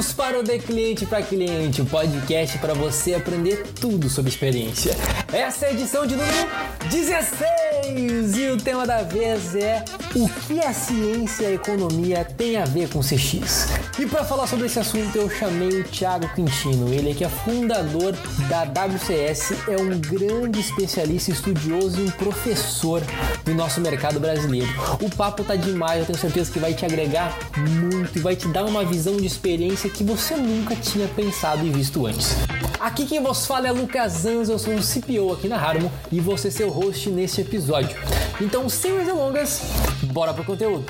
Bem-vindos para o De Cliente para Cliente, o podcast para você aprender tudo sobre experiência. Essa é a edição de número 16 e o tema da vez é o que a ciência e a economia têm a ver com CX. E para falar sobre esse assunto eu chamei o Thiago Quintino, ele é que é fundador da WCS, é um grande especialista, estudioso e um professor do nosso mercado brasileiro. O papo tá demais, eu tenho certeza que vai te agregar muito e vai te dar uma visão de experiência que você nunca tinha pensado e visto antes. Aqui quem vos fala é Lucas Anza, eu sou um CPO aqui na Harmon e ser seu host nesse episódio. Então, sem mais delongas, bora pro conteúdo.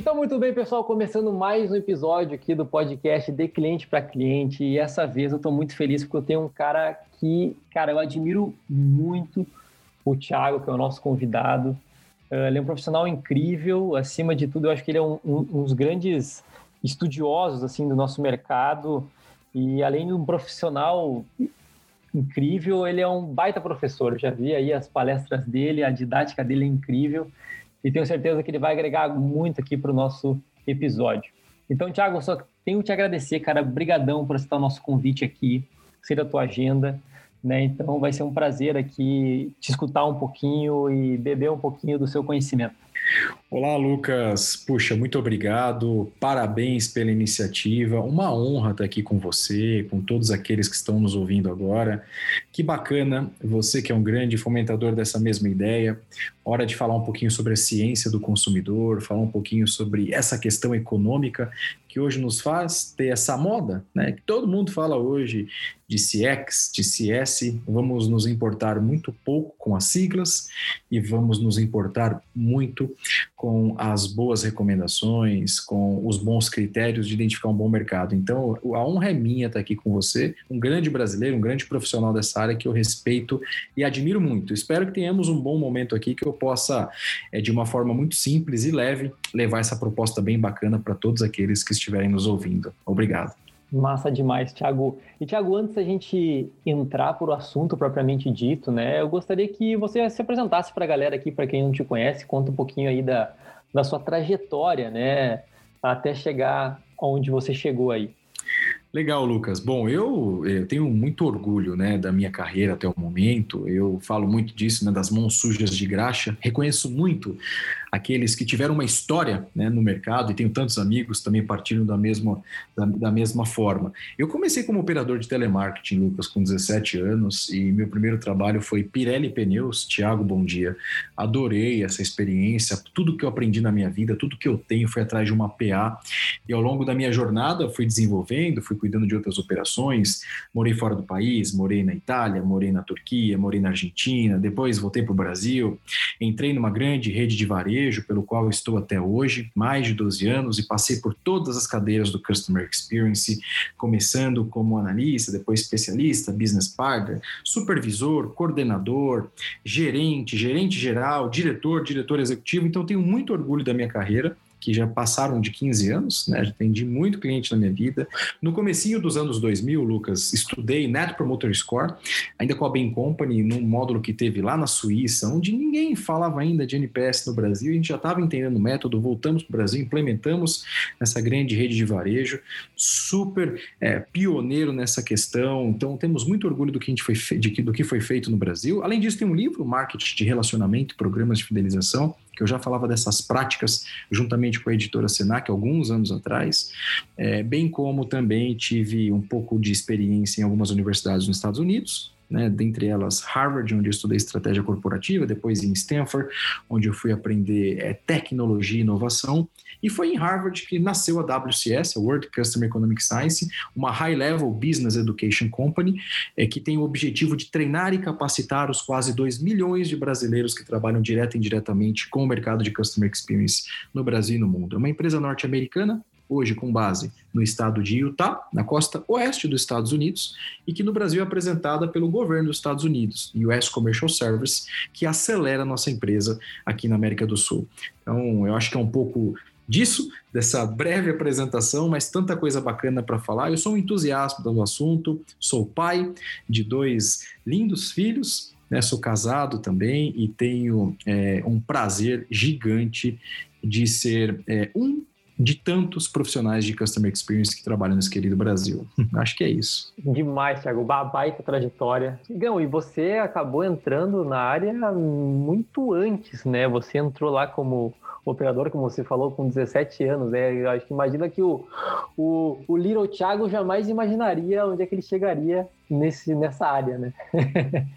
Então, muito bem, pessoal, começando mais um episódio aqui do podcast de cliente para cliente. E essa vez eu estou muito feliz porque eu tenho um cara que, cara, eu admiro muito o Thiago, que é o nosso convidado. Uh, ele é um profissional incrível, acima de tudo, eu acho que ele é um, um, um dos grandes estudiosos assim do nosso mercado. E além de um profissional incrível, ele é um baita professor. Eu já vi aí as palestras dele, a didática dele é incrível e tenho certeza que ele vai agregar muito aqui para o nosso episódio. Então, Thiago, eu só tenho que te agradecer, cara, brigadão por aceitar o nosso convite aqui, ser a tua agenda, né? Então, vai ser um prazer aqui te escutar um pouquinho e beber um pouquinho do seu conhecimento. Olá, Lucas. Puxa, muito obrigado. Parabéns pela iniciativa. Uma honra estar aqui com você, com todos aqueles que estão nos ouvindo agora. Que bacana, você que é um grande fomentador dessa mesma ideia. Hora de falar um pouquinho sobre a ciência do consumidor, falar um pouquinho sobre essa questão econômica que hoje nos faz ter essa moda, né? Que todo mundo fala hoje de CX, de CS. Vamos nos importar muito pouco com as siglas e vamos nos importar muito com as boas recomendações, com os bons critérios de identificar um bom mercado. Então, a honra é minha estar aqui com você, um grande brasileiro, um grande profissional dessa área que eu respeito e admiro muito. Espero que tenhamos um bom momento aqui que eu possa, é, de uma forma muito simples e leve, levar essa proposta bem bacana para todos aqueles que estiverem nos ouvindo. Obrigado. Massa demais, Thiago. E Thiago, antes da gente entrar por o assunto propriamente dito, né, eu gostaria que você se apresentasse para a galera aqui, para quem não te conhece, conta um pouquinho aí da, da sua trajetória, né, até chegar onde você chegou aí. Legal, Lucas. Bom, eu, eu, tenho muito orgulho né, da minha carreira até o momento. Eu falo muito disso, né, das mãos sujas de graxa. Reconheço muito aqueles que tiveram uma história né, no mercado, e tenho tantos amigos também partindo da mesma, da, da, mesma forma. Eu comecei como operador de telemarketing, Lucas, com 17 anos, e meu primeiro trabalho foi Pirelli Pneus. Tiago, bom dia. Adorei essa experiência, tudo que eu aprendi na minha vida, tudo que eu tenho foi atrás de uma PA, e ao longo da minha jornada fui desenvolvendo, fui cuidando de outras operações, morei fora do país, morei na Itália, morei na Turquia, morei na Argentina, depois voltei para o Brasil, entrei numa grande rede de varejo, varejo, pelo qual estou até hoje, mais de 12 anos, e passei por todas as cadeiras do Customer Experience, começando como analista, depois especialista, business partner, supervisor, coordenador, gerente, gerente geral, diretor, diretor executivo. Então, tenho muito orgulho da minha carreira que já passaram de 15 anos, né? Já atendi muito cliente na minha vida. No comecinho dos anos 2000, Lucas, estudei Net Promoter Score, ainda com a Bain Company, num módulo que teve lá na Suíça, onde ninguém falava ainda de NPS no Brasil, a gente já estava entendendo o método, voltamos para o Brasil, implementamos essa grande rede de varejo, super é, pioneiro nessa questão, então temos muito orgulho do que, a gente foi de, do que foi feito no Brasil. Além disso, tem um livro, Marketing de Relacionamento Programas de Fidelização, que eu já falava dessas práticas juntamente com a editora Senac alguns anos atrás, é, bem como também tive um pouco de experiência em algumas universidades nos Estados Unidos, né, dentre elas Harvard, onde eu estudei estratégia corporativa, depois em Stanford, onde eu fui aprender é, tecnologia e inovação, e foi em Harvard que nasceu a WCS, a World Customer Economic Science, uma high-level business education company, é, que tem o objetivo de treinar e capacitar os quase 2 milhões de brasileiros que trabalham direto e indiretamente com o mercado de Customer Experience no Brasil e no mundo. É uma empresa norte-americana hoje com base no estado de Utah, na costa oeste dos Estados Unidos, e que no Brasil é apresentada pelo governo dos Estados Unidos, US Commercial Service, que acelera a nossa empresa aqui na América do Sul. Então, eu acho que é um pouco disso, dessa breve apresentação, mas tanta coisa bacana para falar. Eu sou um entusiasta do assunto, sou pai de dois lindos filhos, né? sou casado também e tenho é, um prazer gigante de ser é, um de tantos profissionais de Customer Experience que trabalham nesse querido Brasil. Acho que é isso. Demais, Thiago. Baita trajetória. Igão, e você acabou entrando na área muito antes, né? Você entrou lá como operador, como você falou, com 17 anos. Né? Eu acho que imagina que o, o, o Little Thiago jamais imaginaria onde é que ele chegaria nesse, nessa área, né?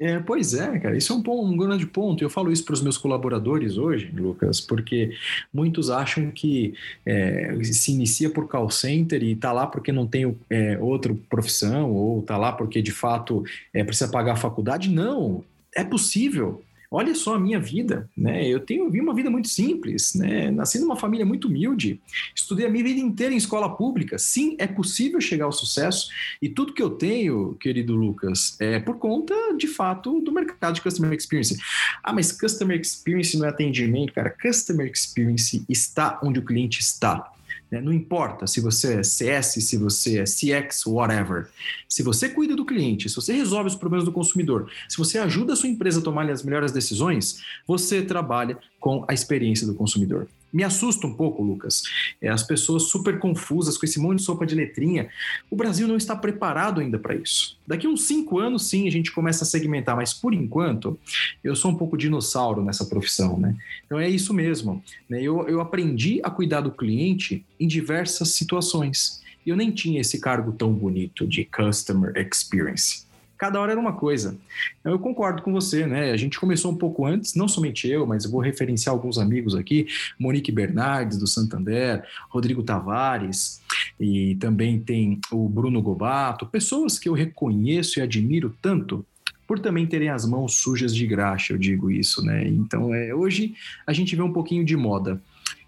É, pois é, cara, isso é um, um grande ponto. Eu falo isso para os meus colaboradores hoje, Lucas, porque muitos acham que é, se inicia por call center e está lá porque não tem é, outra profissão, ou está lá porque de fato é, precisa pagar a faculdade. Não, é possível. Olha só a minha vida, né? Eu tenho vi uma vida muito simples, né? Nasci numa família muito humilde, estudei a minha vida inteira em escola pública. Sim, é possível chegar ao sucesso e tudo que eu tenho, querido Lucas, é por conta, de fato, do mercado de customer experience. Ah, mas customer experience não é atendimento, cara. Customer experience está onde o cliente está. Né? Não importa se você é CS, se você é CX, whatever. Se você cuida do cliente, se você resolve os problemas do consumidor, se você ajuda a sua empresa a tomar as melhores decisões, você trabalha com a experiência do consumidor. Me assusta um pouco, Lucas, é, as pessoas super confusas com esse monte de sopa de letrinha. O Brasil não está preparado ainda para isso. Daqui uns cinco anos, sim, a gente começa a segmentar, mas por enquanto, eu sou um pouco dinossauro nessa profissão, né? Então é isso mesmo. Né? Eu, eu aprendi a cuidar do cliente em diversas situações. Eu nem tinha esse cargo tão bonito de Customer Experience cada hora era uma coisa. Eu concordo com você, né? A gente começou um pouco antes, não somente eu, mas eu vou referenciar alguns amigos aqui, Monique Bernardes, do Santander, Rodrigo Tavares, e também tem o Bruno Gobato, pessoas que eu reconheço e admiro tanto por também terem as mãos sujas de graxa, eu digo isso, né? Então, é, hoje a gente vê um pouquinho de moda.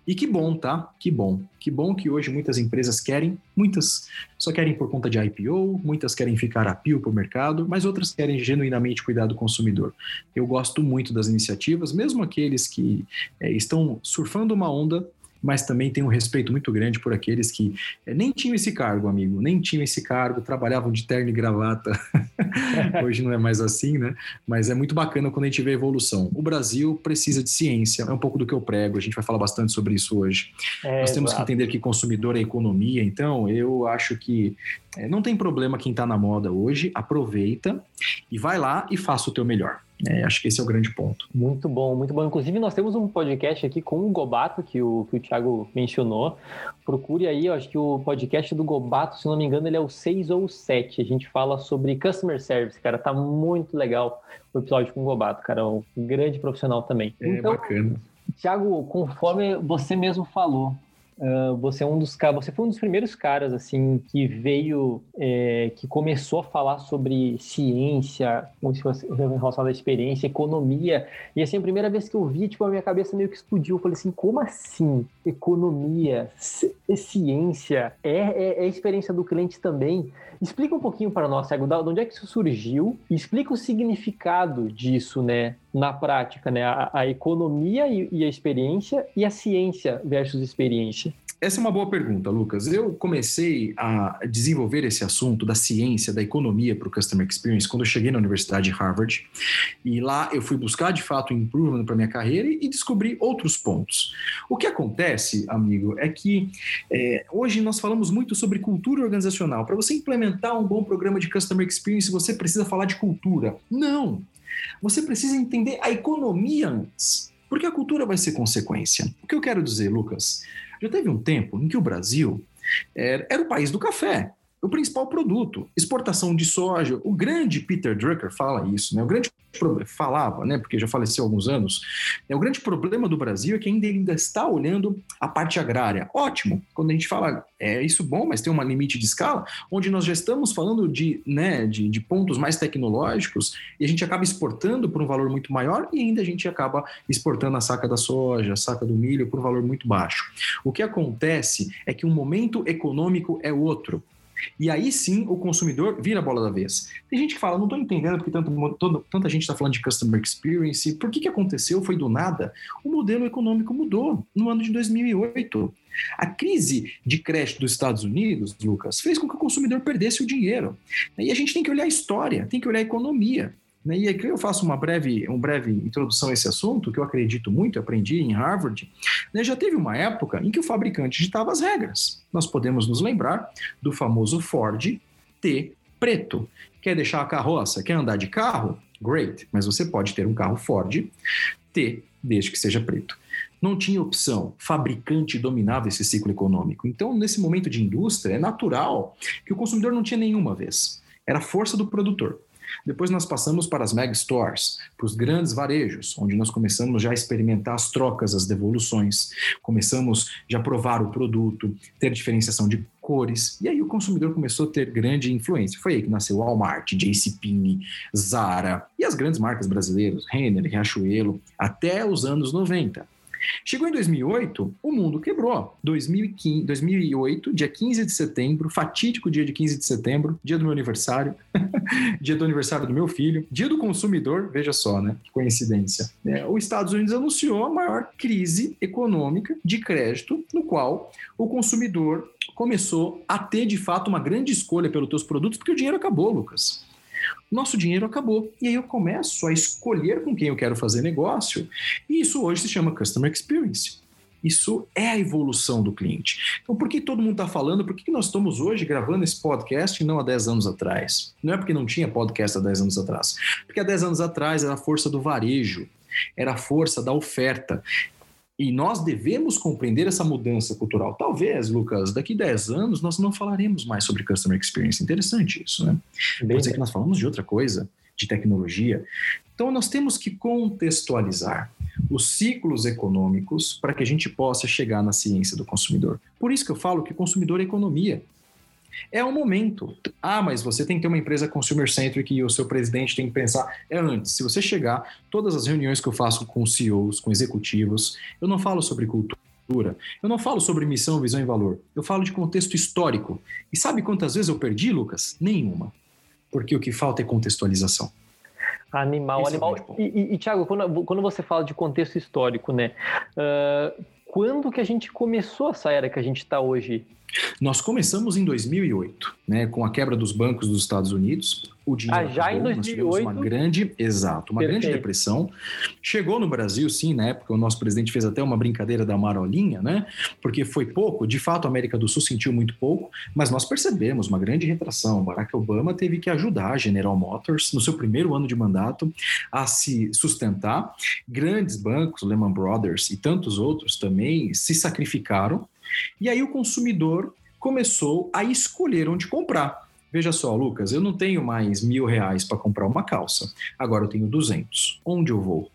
E que bom, tá? Que bom. Que bom que hoje muitas empresas querem, muitas só querem por conta de IPO, muitas querem ficar a pio para o mercado, mas outras querem genuinamente cuidar do consumidor. Eu gosto muito das iniciativas, mesmo aqueles que é, estão surfando uma onda mas também tenho um respeito muito grande por aqueles que é, nem tinham esse cargo, amigo, nem tinham esse cargo, trabalhavam de terno e gravata. Hoje não é mais assim, né? Mas é muito bacana quando a gente vê a evolução. O Brasil precisa de ciência, é um pouco do que eu prego, a gente vai falar bastante sobre isso hoje. É, Nós temos exato. que entender que consumidor é economia, então eu acho que é, não tem problema quem está na moda hoje, aproveita e vai lá e faça o teu melhor. É, acho que esse é o grande ponto. Muito bom, muito bom. Inclusive, nós temos um podcast aqui com o Gobato, que o, que o Thiago mencionou. Procure aí, eu acho que o podcast do Gobato, se não me engano, ele é o 6 ou 7. A gente fala sobre customer service, cara. Tá muito legal o episódio com o Gobato, cara. Um grande profissional também. É então, bacana. Thiago, conforme você mesmo falou, Uh, você é um dos você foi um dos primeiros caras assim que veio é, que começou a falar sobre ciência relacionada à experiência economia. E assim a primeira vez que eu vi tipo a minha cabeça meio que explodiu. Eu falei assim como assim? Economia ciência? É, é, é experiência do cliente também? Explica um pouquinho para nós Thiago, de onde é que isso surgiu? Explica o significado disso né na prática, né? A, a economia e, e, a experiência e a ciência versus experiência? Essa é uma boa pergunta, Lucas. Eu comecei a desenvolver esse assunto da ciência, da economia para o Customer Experience quando eu cheguei na Universidade de Harvard. E lá eu fui buscar, de fato, um improvement para minha carreira e descobri outros pontos. O que acontece, amigo, é que é, hoje nós falamos muito sobre cultura organizacional. Para você implementar um bom programa de Customer Experience, você precisa falar de cultura. Não! Você precisa entender a economia antes, porque a cultura vai ser consequência. O que eu quero dizer, Lucas? Já teve um tempo em que o Brasil era, era o país do café o principal produto, exportação de soja. O grande Peter Drucker fala isso, né? O grande falava, né? Porque já faleceu há alguns anos. É o grande problema do Brasil é que ainda ainda está olhando a parte agrária. Ótimo. Quando a gente fala é isso bom, mas tem um limite de escala, onde nós já estamos falando de, né, de, de pontos mais tecnológicos e a gente acaba exportando por um valor muito maior e ainda a gente acaba exportando a saca da soja, a saca do milho por um valor muito baixo. O que acontece é que o momento econômico é outro. E aí sim o consumidor vira a bola da vez. Tem gente que fala, não estou entendendo porque tanto, todo, tanta gente está falando de customer experience. Por que, que aconteceu? Foi do nada. O modelo econômico mudou no ano de 2008. A crise de crédito dos Estados Unidos, Lucas, fez com que o consumidor perdesse o dinheiro. E a gente tem que olhar a história, tem que olhar a economia. Né? E aqui eu faço uma breve, uma breve introdução a esse assunto, que eu acredito muito, aprendi em Harvard. Né? Já teve uma época em que o fabricante ditava as regras. Nós podemos nos lembrar do famoso Ford T preto. Quer deixar a carroça? Quer andar de carro? Great, mas você pode ter um carro Ford T, desde que seja preto. Não tinha opção, fabricante dominava esse ciclo econômico. Então, nesse momento de indústria, é natural que o consumidor não tinha nenhuma vez. Era a força do produtor. Depois nós passamos para as mega stores, para os grandes varejos, onde nós começamos já a experimentar as trocas, as devoluções, começamos já a provar o produto, ter diferenciação de cores, e aí o consumidor começou a ter grande influência. Foi aí que nasceu Walmart, JCPenney, Zara e as grandes marcas brasileiras, Renner, Riachuelo, até os anos 90. Chegou em 2008, o mundo quebrou. 2015, 2008, dia 15 de setembro, fatídico dia de 15 de setembro, dia do meu aniversário, dia do aniversário do meu filho, dia do consumidor, veja só, né? Que coincidência. É, os Estados Unidos anunciou a maior crise econômica de crédito, no qual o consumidor começou a ter de fato uma grande escolha pelos seus produtos, porque o dinheiro acabou, Lucas nosso dinheiro acabou. E aí eu começo a escolher com quem eu quero fazer negócio. E isso hoje se chama Customer Experience. Isso é a evolução do cliente. Então, por que todo mundo está falando? Por que nós estamos hoje gravando esse podcast e não há 10 anos atrás? Não é porque não tinha podcast há 10 anos atrás. Porque há 10 anos atrás era a força do varejo, era a força da oferta. E nós devemos compreender essa mudança cultural. Talvez, Lucas, daqui 10 anos nós não falaremos mais sobre Customer Experience. Interessante isso, né? Bem, Pode ser que nós falamos de outra coisa, de tecnologia. Então nós temos que contextualizar os ciclos econômicos para que a gente possa chegar na ciência do consumidor. Por isso que eu falo que consumidor é economia. É o momento. Ah, mas você tem que ter uma empresa consumer-centric e o seu presidente tem que pensar. É antes. Se você chegar, todas as reuniões que eu faço com CEOs, com executivos, eu não falo sobre cultura. Eu não falo sobre missão, visão e valor. Eu falo de contexto histórico. E sabe quantas vezes eu perdi, Lucas? Nenhuma. Porque o que falta é contextualização. Animal, Esse é animal. É e, e, Tiago, quando, quando você fala de contexto histórico, né? Uh, quando que a gente começou essa era que a gente está hoje? Nós começamos em 2008, né, com a quebra dos bancos dos Estados Unidos. O dinheiro ah, já acabou, em 2008? uma grande, exato, uma Perfeito. grande depressão. Chegou no Brasil, sim, na época o nosso presidente fez até uma brincadeira da marolinha, né? Porque foi pouco, de fato a América do Sul sentiu muito pouco, mas nós percebemos uma grande retração. Barack Obama teve que ajudar a General Motors no seu primeiro ano de mandato a se sustentar. Grandes bancos, Lehman Brothers e tantos outros também se sacrificaram e aí o consumidor começou a escolher onde comprar. Veja só, Lucas, eu não tenho mais mil reais para comprar uma calça. Agora eu tenho 200. Onde eu vou?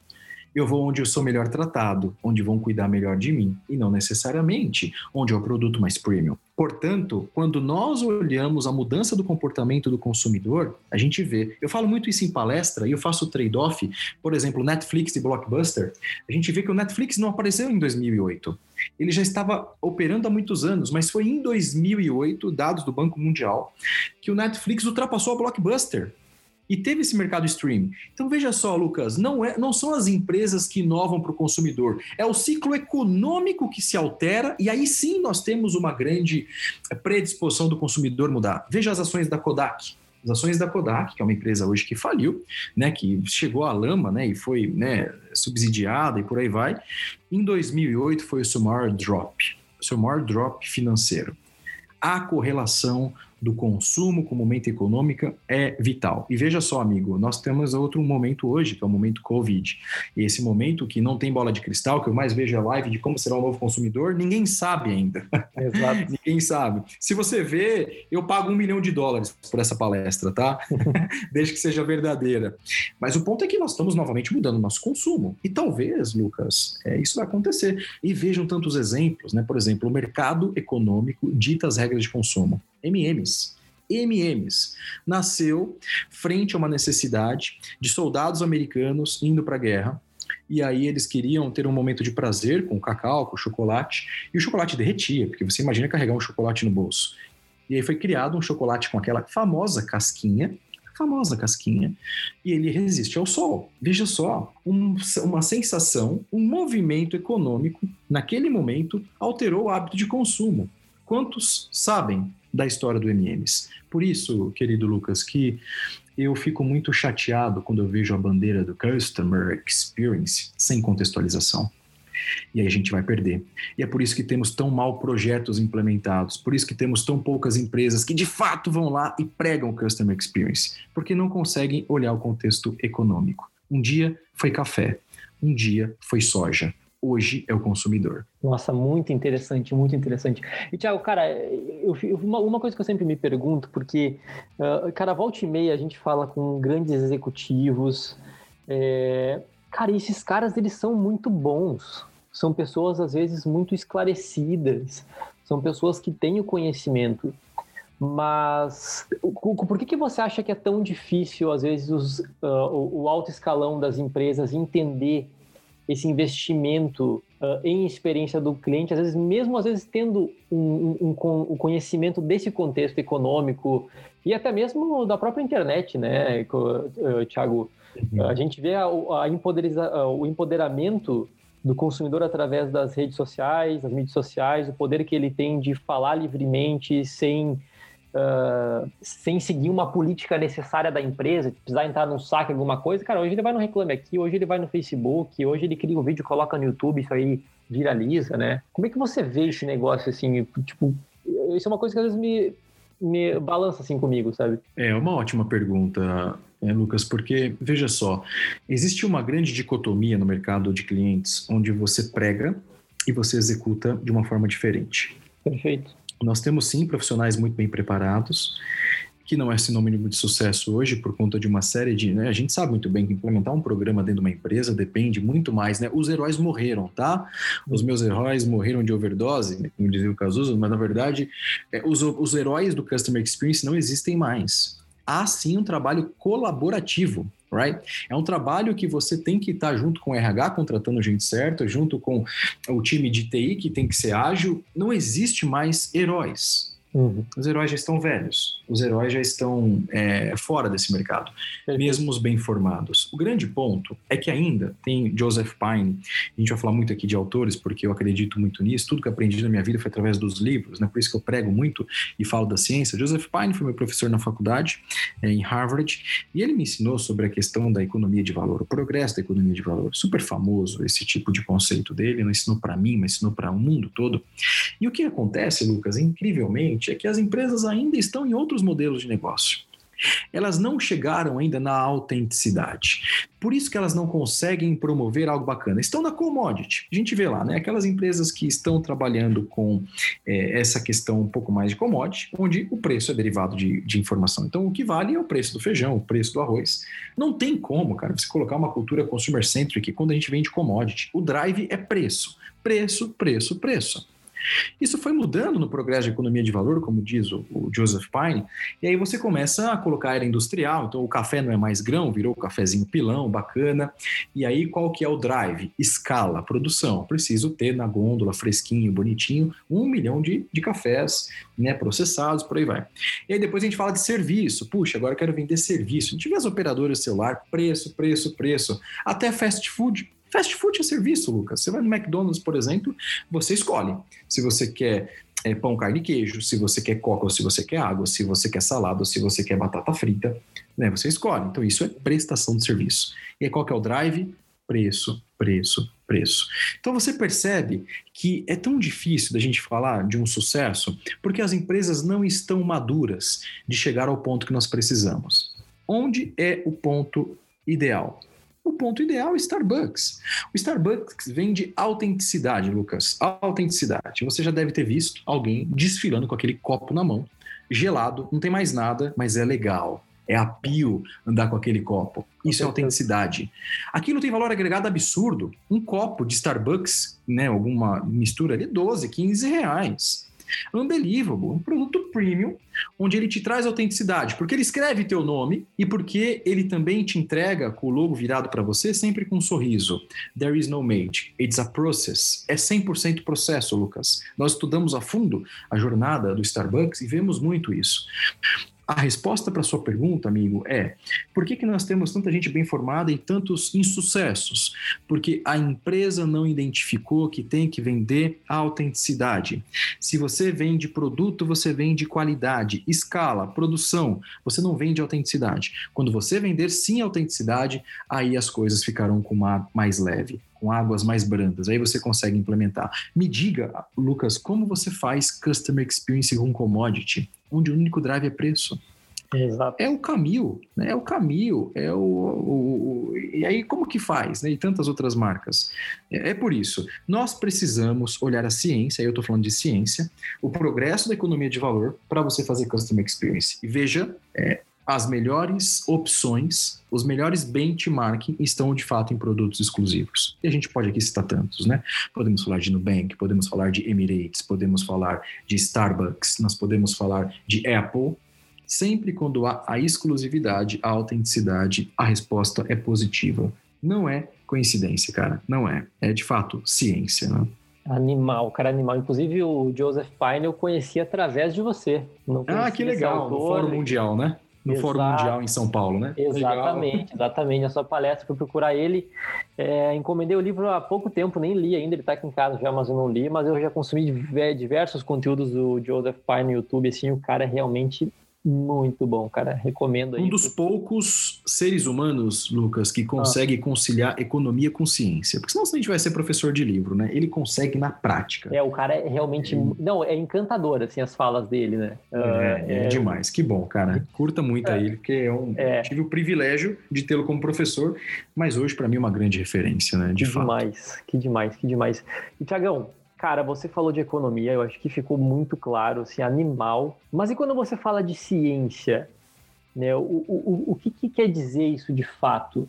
Eu vou onde eu sou melhor tratado, onde vão cuidar melhor de mim, e não necessariamente onde é o produto mais premium. Portanto, quando nós olhamos a mudança do comportamento do consumidor, a gente vê. Eu falo muito isso em palestra e eu faço trade-off, por exemplo, Netflix e Blockbuster. A gente vê que o Netflix não apareceu em 2008. Ele já estava operando há muitos anos, mas foi em 2008, dados do Banco Mundial, que o Netflix ultrapassou a Blockbuster e teve esse mercado streaming. Então veja só, Lucas, não, é, não são as empresas que inovam para o consumidor, é o ciclo econômico que se altera e aí sim nós temos uma grande predisposição do consumidor mudar. Veja as ações da Kodak. As ações da Kodak, que é uma empresa hoje que faliu, né, que chegou à lama, né, e foi, né, subsidiada e por aí vai. Em 2008 foi o seu maior drop, o seu maior drop financeiro. A correlação do consumo com o momento econômico é vital. E veja só, amigo, nós temos outro momento hoje, que é o momento Covid. E esse momento que não tem bola de cristal, que eu mais vejo a live de como será o novo consumidor, ninguém sabe ainda. Exato. ninguém sabe. Se você vê, eu pago um milhão de dólares por essa palestra, tá? Desde que seja verdadeira. Mas o ponto é que nós estamos novamente mudando o nosso consumo. E talvez, Lucas, é, isso vai acontecer. E vejam tantos exemplos, né? Por exemplo, o mercado econômico dita as regras de consumo. MMs. MMs nasceu frente a uma necessidade de soldados americanos indo para a guerra. E aí eles queriam ter um momento de prazer com cacau, com chocolate, e o chocolate derretia, porque você imagina carregar um chocolate no bolso. E aí foi criado um chocolate com aquela famosa casquinha, famosa casquinha, e ele resiste ao sol. Veja só, um, uma sensação, um movimento econômico, naquele momento, alterou o hábito de consumo. Quantos sabem da história do MMs? Por isso, querido Lucas, que eu fico muito chateado quando eu vejo a bandeira do Customer Experience sem contextualização. E aí a gente vai perder. E é por isso que temos tão mal projetos implementados, por isso que temos tão poucas empresas que de fato vão lá e pregam o Customer Experience, porque não conseguem olhar o contexto econômico. Um dia foi café, um dia foi soja, hoje é o consumidor. Nossa, muito interessante, muito interessante. E, Thiago, cara, eu, uma, uma coisa que eu sempre me pergunto, porque, uh, cara, volta e meia a gente fala com grandes executivos, é, cara, esses caras, eles são muito bons. São pessoas, às vezes, muito esclarecidas. São pessoas que têm o conhecimento. Mas por que, que você acha que é tão difícil, às vezes, os, uh, o, o alto escalão das empresas entender esse investimento uh, em experiência do cliente, às vezes mesmo às vezes tendo um, um, um, conhecimento desse contexto econômico e até mesmo da própria internet, né, uh, Thiago? Uhum. A gente vê a, a o empoderamento do consumidor através das redes sociais, das mídias sociais, o poder que ele tem de falar livremente sem uh, sem seguir uma política necessária da empresa, precisar entrar num saque alguma coisa, cara, hoje ele vai no Reclame Aqui, hoje ele vai no Facebook, hoje ele cria um vídeo, coloca no YouTube, isso aí viraliza, né? Como é que você vê esse negócio, assim, tipo, isso é uma coisa que às vezes me, me balança, assim, comigo, sabe? É uma ótima pergunta, né, Lucas, porque, veja só, existe uma grande dicotomia no mercado de clientes onde você prega e você executa de uma forma diferente. Perfeito. Nós temos sim profissionais muito bem preparados, que não é sinônimo de sucesso hoje por conta de uma série de. Né, a gente sabe muito bem que implementar um programa dentro de uma empresa depende muito mais, né? Os heróis morreram, tá? Os meus heróis morreram de overdose, né, como dizia o Cazuzo, mas na verdade, é, os, os heróis do Customer Experience não existem mais. Há sim um trabalho colaborativo right? É um trabalho que você tem que estar junto com o RH, contratando gente certa, junto com o time de TI, que tem que ser ágil. Não existe mais heróis. Uhum. Os heróis já estão velhos, os heróis já estão é, fora desse mercado, mesmo os bem formados. O grande ponto é que ainda tem Joseph Pine, a gente vai falar muito aqui de autores, porque eu acredito muito nisso, tudo que aprendi na minha vida foi através dos livros, né? por isso que eu prego muito e falo da ciência. Joseph Pine foi meu professor na faculdade, é, em Harvard, e ele me ensinou sobre a questão da economia de valor, o progresso da economia de valor. Super famoso esse tipo de conceito dele, não ensinou para mim, mas ensinou para o mundo todo. E o que acontece, Lucas, incrivelmente, é que as empresas ainda estão em outros modelos de negócio. Elas não chegaram ainda na autenticidade. Por isso que elas não conseguem promover algo bacana. Estão na commodity. A gente vê lá, né? Aquelas empresas que estão trabalhando com é, essa questão um pouco mais de commodity, onde o preço é derivado de, de informação. Então, o que vale é o preço do feijão, o preço do arroz. Não tem como, cara, você colocar uma cultura consumer-centric quando a gente vende commodity. O drive é preço. Preço, preço, preço. Isso foi mudando no progresso de economia de valor, como diz o, o Joseph Pine, e aí você começa a colocar era industrial, então o café não é mais grão, virou cafezinho pilão, bacana. E aí qual que é o drive? Escala, produção. Preciso ter na gôndola, fresquinho, bonitinho, um milhão de, de cafés né, processados, por aí vai. E aí depois a gente fala de serviço. Puxa, agora eu quero vender serviço. A gente vê as operadoras celular, preço, preço, preço. Até fast food, Fast food é serviço, Lucas. Você vai no McDonald's, por exemplo, você escolhe se você quer é, pão, carne e queijo, se você quer coca ou se você quer água, se você quer salada ou se você quer batata frita, né? Você escolhe. Então isso é prestação de serviço. E aí, qual que é o drive? Preço, preço, preço. Então você percebe que é tão difícil da gente falar de um sucesso porque as empresas não estão maduras de chegar ao ponto que nós precisamos. Onde é o ponto ideal? O ponto ideal é Starbucks. O Starbucks vem de autenticidade, Lucas. Autenticidade. Você já deve ter visto alguém desfilando com aquele copo na mão, gelado, não tem mais nada, mas é legal. É apio andar com aquele copo. Isso é autenticidade. Aquilo tem valor agregado absurdo. Um copo de Starbucks, né, alguma mistura ali, 12, 15 reais. Unbelievable, um produto premium, onde ele te traz autenticidade, porque ele escreve teu nome e porque ele também te entrega com o logo virado para você, sempre com um sorriso. There is no made, it's a process. É 100% processo, Lucas. Nós estudamos a fundo a jornada do Starbucks e vemos muito isso. A resposta para sua pergunta, amigo, é: por que, que nós temos tanta gente bem formada e tantos insucessos? Porque a empresa não identificou que tem que vender a autenticidade. Se você vende produto, você vende qualidade, escala, produção, você não vende autenticidade. Quando você vender sim autenticidade, aí as coisas ficarão com uma mais leve com águas mais brandas. Aí você consegue implementar. Me diga, Lucas, como você faz customer experience com commodity? Onde o único drive é preço. Exato. É o caminho, né? É o caminho, é o, o, o, e aí como que faz, né? E tantas outras marcas. É, é por isso, nós precisamos olhar a ciência, aí eu estou falando de ciência, o progresso da economia de valor para você fazer customer experience. E veja, é, as melhores opções, os melhores benchmarking estão de fato em produtos exclusivos. E a gente pode aqui citar tantos, né? Podemos falar de Nubank, podemos falar de Emirates, podemos falar de Starbucks, nós podemos falar de Apple. Sempre quando há a exclusividade, a autenticidade, a resposta é positiva. Não é coincidência, cara. Não é. É de fato ciência, né? Animal, cara, animal. Inclusive o Joseph Pine eu conheci através de você. ah, que legal. No Fórum Mundial, né? No Exato. Fórum Mundial em São Paulo, né? Exatamente, Legal. exatamente. A sua palestra, fui procurar ele. É, encomendei o livro há pouco tempo, nem li ainda, ele está aqui em casa já, mas eu não li. Mas eu já consumi diversos conteúdos do Joseph Pine no YouTube, assim, o cara é realmente muito bom, cara. Recomendo aí. Um dos poucos seres humanos, Lucas, que consegue ah. conciliar economia com ciência. Porque senão a gente vai ser professor de livro, né? Ele consegue na prática. É, o cara é realmente. É. Não, é encantador, assim, as falas dele, né? É, uh, é, é, demais. Que bom, cara. Curta muito é. ele, porque é um, é. tive o privilégio de tê-lo como professor, mas hoje, para mim, é uma grande referência, né? De que fato. demais, que demais, que demais. E, Tiagão, Cara, você falou de economia, eu acho que ficou muito claro, assim, animal. Mas e quando você fala de ciência? Né, o, o, o que, que quer dizer isso de fato?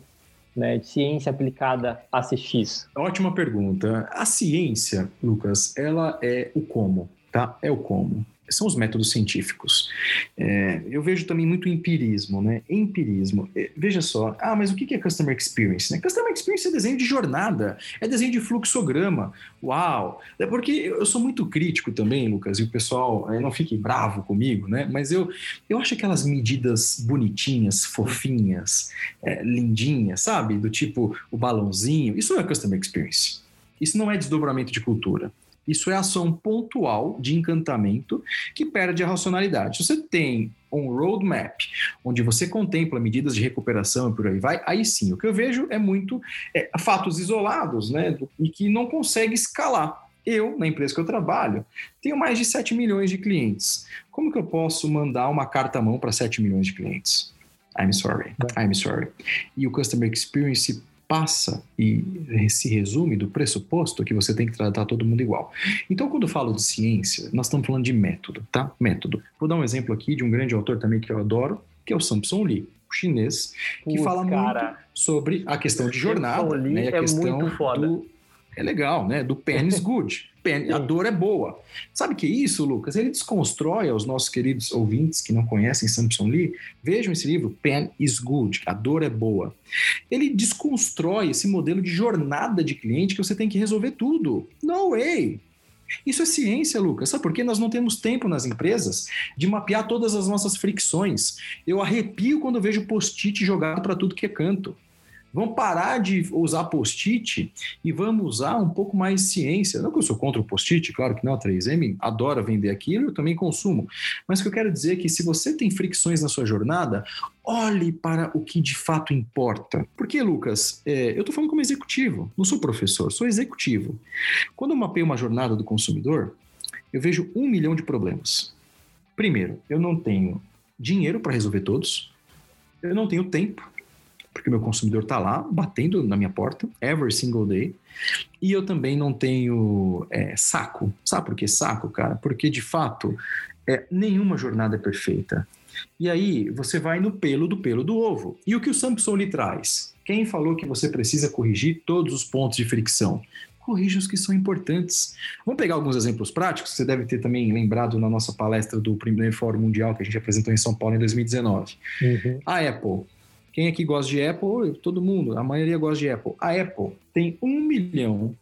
Né, de ciência aplicada a CX? Ótima pergunta. A ciência, Lucas, ela é o como, tá? É o como são os métodos científicos. É, eu vejo também muito empirismo, né? Empirismo. É, veja só, ah, mas o que é Customer Experience? Né? Customer Experience é desenho de jornada, é desenho de fluxograma. Uau! É porque eu sou muito crítico também, Lucas, e o pessoal é, não fique bravo comigo, né? Mas eu, eu acho aquelas medidas bonitinhas, fofinhas, é, lindinhas, sabe? Do tipo o balãozinho, isso não é Customer Experience. Isso não é desdobramento de cultura. Isso é ação pontual de encantamento que perde a racionalidade. Se você tem um roadmap, onde você contempla medidas de recuperação e por aí vai, aí sim, o que eu vejo é muito é, fatos isolados, né, e que não consegue escalar. Eu, na empresa que eu trabalho, tenho mais de 7 milhões de clientes. Como que eu posso mandar uma carta à mão para 7 milhões de clientes? I'm sorry, I'm sorry. E o Customer Experience passa e se resume do pressuposto que você tem que tratar todo mundo igual. Então, quando eu falo de ciência, nós estamos falando de método, tá? Método. Vou dar um exemplo aqui de um grande autor também que eu adoro, que é o Samson Lee, chinês, que Putz, fala cara, muito sobre a questão de jornada, né? A é questão muito foda. do é legal, né? Do pen is good. A dor é boa. Sabe que é isso, Lucas? Ele desconstrói aos nossos queridos ouvintes que não conhecem Samson Lee. Vejam esse livro, Pen is good. A dor é boa. Ele desconstrói esse modelo de jornada de cliente que você tem que resolver tudo. No way. Isso é ciência, Lucas. Sabe por quê? Nós não temos tempo nas empresas de mapear todas as nossas fricções. Eu arrepio quando vejo post-it jogado para tudo que é canto. Vamos parar de usar post-it e vamos usar um pouco mais ciência. Não que eu sou contra o post-it, claro que não, a 3M adora vender aquilo, eu também consumo. Mas o que eu quero dizer é que se você tem fricções na sua jornada, olhe para o que de fato importa. Porque, Lucas, é, eu estou falando como executivo, não sou professor, sou executivo. Quando eu mapeio uma jornada do consumidor, eu vejo um milhão de problemas. Primeiro, eu não tenho dinheiro para resolver todos, eu não tenho tempo porque o meu consumidor está lá batendo na minha porta every single day. E eu também não tenho é, saco. Sabe por que saco, cara? Porque de fato é, nenhuma jornada é perfeita. E aí você vai no pelo do pelo do ovo. E o que o Samsung lhe traz? Quem falou que você precisa corrigir todos os pontos de fricção? corrija os que são importantes. Vamos pegar alguns exemplos práticos, você deve ter também lembrado na nossa palestra do primeiro Fórum Mundial que a gente apresentou em São Paulo em 2019. Uhum. A Apple. Quem aqui gosta de Apple? Todo mundo, a maioria gosta de Apple. A Apple tem um milhão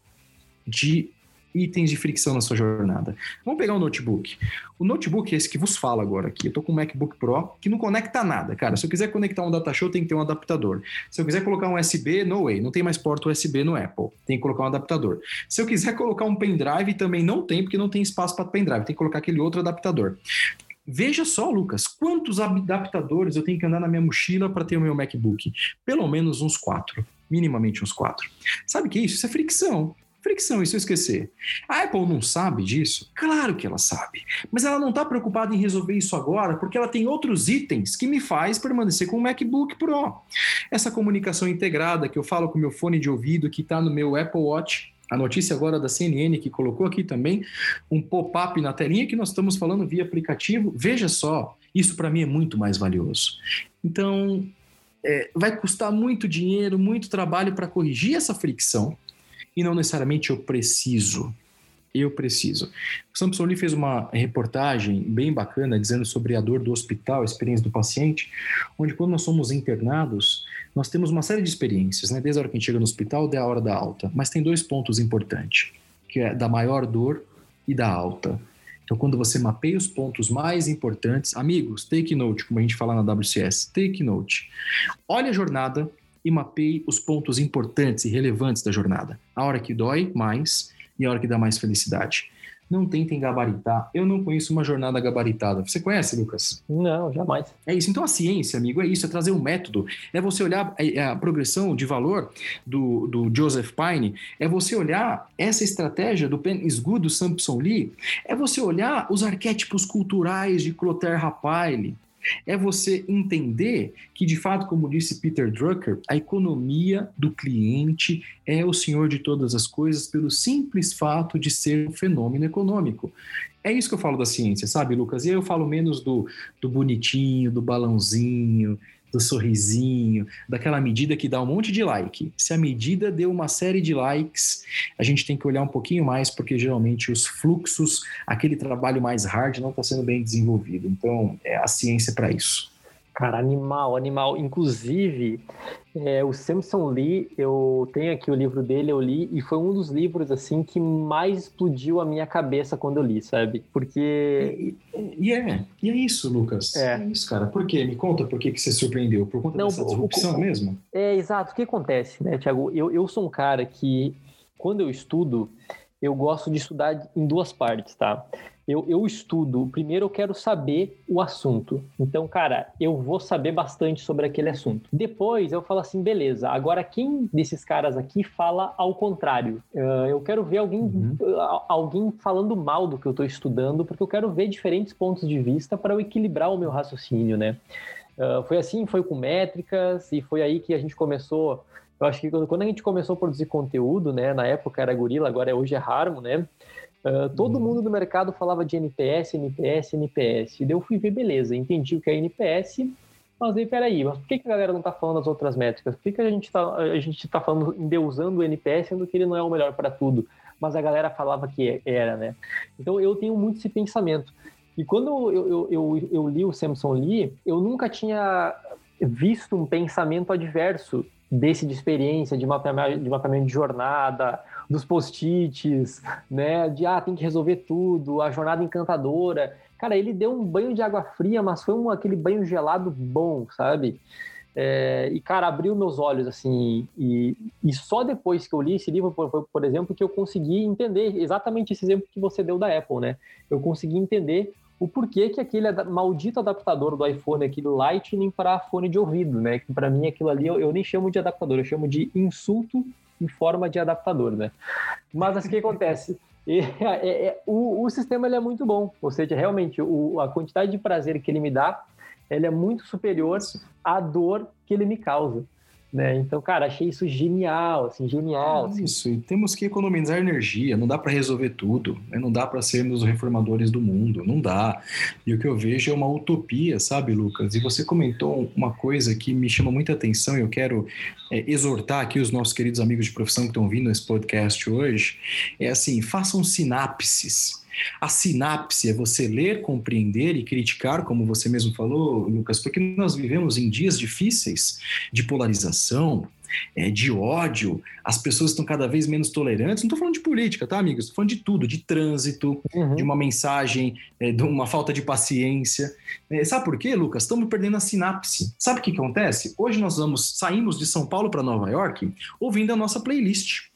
de itens de fricção na sua jornada. Vamos pegar um notebook. O notebook é esse que vos fala agora aqui. Eu tô com um MacBook Pro que não conecta nada, cara. Se eu quiser conectar um datashow, tem que ter um adaptador. Se eu quiser colocar um USB, no way. Não tem mais porta USB no Apple. Tem que colocar um adaptador. Se eu quiser colocar um pendrive, também não tem, porque não tem espaço para pendrive. Tem que colocar aquele outro adaptador. Veja só, Lucas, quantos adaptadores eu tenho que andar na minha mochila para ter o meu MacBook? Pelo menos uns quatro, minimamente uns quatro. Sabe o que é isso? Isso é fricção. Fricção, se eu esquecer? A Apple não sabe disso? Claro que ela sabe. Mas ela não está preocupada em resolver isso agora porque ela tem outros itens que me faz permanecer com o MacBook Pro. Essa comunicação integrada que eu falo com o meu fone de ouvido que está no meu Apple Watch, a notícia agora da CNN que colocou aqui também um pop-up na telinha que nós estamos falando via aplicativo. Veja só, isso para mim é muito mais valioso. Então, é, vai custar muito dinheiro, muito trabalho para corrigir essa fricção e não necessariamente eu preciso. Eu preciso. O Samson Lee fez uma reportagem bem bacana dizendo sobre a dor do hospital, a experiência do paciente, onde quando nós somos internados, nós temos uma série de experiências, né? desde a hora que a gente chega no hospital até a hora da alta. Mas tem dois pontos importantes, que é da maior dor e da alta. Então, quando você mapeia os pontos mais importantes, amigos, take note, como a gente fala na WCS, take note. Olha a jornada, e mapeie os pontos importantes e relevantes da jornada. A hora que dói mais e a hora que dá mais felicidade. Não tentem gabaritar. Eu não conheço uma jornada gabaritada. Você conhece, Lucas? Não, jamais. É isso. Então a ciência, amigo, é isso, é trazer um método. É você olhar a, é, é a progressão de valor do, do Joseph Pine, é você olhar essa estratégia do Pen Good, do Samson Lee, é você olhar os arquétipos culturais de Clotaire Rapaille, é você entender que, de fato, como disse Peter Drucker, a economia do cliente é o senhor de todas as coisas pelo simples fato de ser um fenômeno econômico. É isso que eu falo da ciência, sabe, Lucas? E aí eu falo menos do, do bonitinho, do balãozinho, do sorrisinho, daquela medida que dá um monte de like. Se a medida deu uma série de likes, a gente tem que olhar um pouquinho mais, porque geralmente os fluxos, aquele trabalho mais hard, não está sendo bem desenvolvido. Então, é a ciência para isso. Cara, animal, animal. Inclusive, é, o Samson Lee, eu tenho aqui o livro dele, eu li, e foi um dos livros, assim, que mais explodiu a minha cabeça quando eu li, sabe? Porque... E, e é, e é isso, Lucas. É. é. isso, cara. Por quê? Me conta por que, que você surpreendeu. Por conta Não, dessa disrupção o, mesmo? É, exato. O que acontece, né, Tiago? Eu, eu sou um cara que, quando eu estudo, eu gosto de estudar em duas partes, tá? Eu, eu estudo, primeiro eu quero saber o assunto. Então, cara, eu vou saber bastante sobre aquele assunto. Depois eu falo assim, beleza, agora quem desses caras aqui fala ao contrário? Uh, eu quero ver alguém, uhum. uh, alguém falando mal do que eu estou estudando, porque eu quero ver diferentes pontos de vista para eu equilibrar o meu raciocínio, né? Uh, foi assim, foi com métricas, e foi aí que a gente começou. Eu acho que quando a gente começou a produzir conteúdo, né? Na época era Gorila, agora é hoje é Harmo, né? Uh, todo uhum. mundo no mercado falava de NPS, NPS, NPS. E daí eu fui ver, beleza, entendi o que é NPS, mas aí, peraí, mas por que, que a galera não está falando as outras métricas? Por que, que a gente está tá falando, endeusando o NPS, sendo que ele não é o melhor para tudo? Mas a galera falava que era, né? Então eu tenho muito esse pensamento. E quando eu, eu, eu, eu li o Samson Lee, eu nunca tinha visto um pensamento adverso desse de experiência, de mapeamento de, mapeamento de jornada, dos post-its, né? De ah, tem que resolver tudo, a jornada encantadora. Cara, ele deu um banho de água fria, mas foi um, aquele banho gelado bom, sabe? É, e, cara, abriu meus olhos, assim, e, e só depois que eu li esse livro, por, por exemplo, que eu consegui entender exatamente esse exemplo que você deu da Apple, né? Eu consegui entender o porquê que aquele maldito adaptador do iPhone, aquele Lightning para fone de ouvido, né? Que para mim aquilo ali eu, eu, nem chamo de adaptador, eu chamo de insulto em forma de adaptador, né? Mas assim, que acontece? E, é, é, o, o, sistema ele é muito bom, ou seja, realmente o, a quantidade de prazer que ele me dá, ele é muito superior à dor que ele me causa. Né? Então, cara, achei isso genial, assim, genial. É assim. Isso, e temos que economizar energia, não dá para resolver tudo, né? não dá para sermos os reformadores do mundo, não dá. E o que eu vejo é uma utopia, sabe, Lucas? E você comentou uma coisa que me chama muita atenção e eu quero é, exortar aqui os nossos queridos amigos de profissão que estão vindo nesse podcast hoje, é assim, façam sinapses a sinapse é você ler, compreender e criticar, como você mesmo falou, Lucas, porque nós vivemos em dias difíceis de polarização, é, de ódio, as pessoas estão cada vez menos tolerantes. Não estou falando de política, tá, amigos? Estou falando de tudo, de trânsito, uhum. de uma mensagem, é, de uma falta de paciência. É, sabe por quê, Lucas? Estamos perdendo a sinapse. Sabe o que acontece? Hoje nós vamos saímos de São Paulo para Nova York ouvindo a nossa playlist.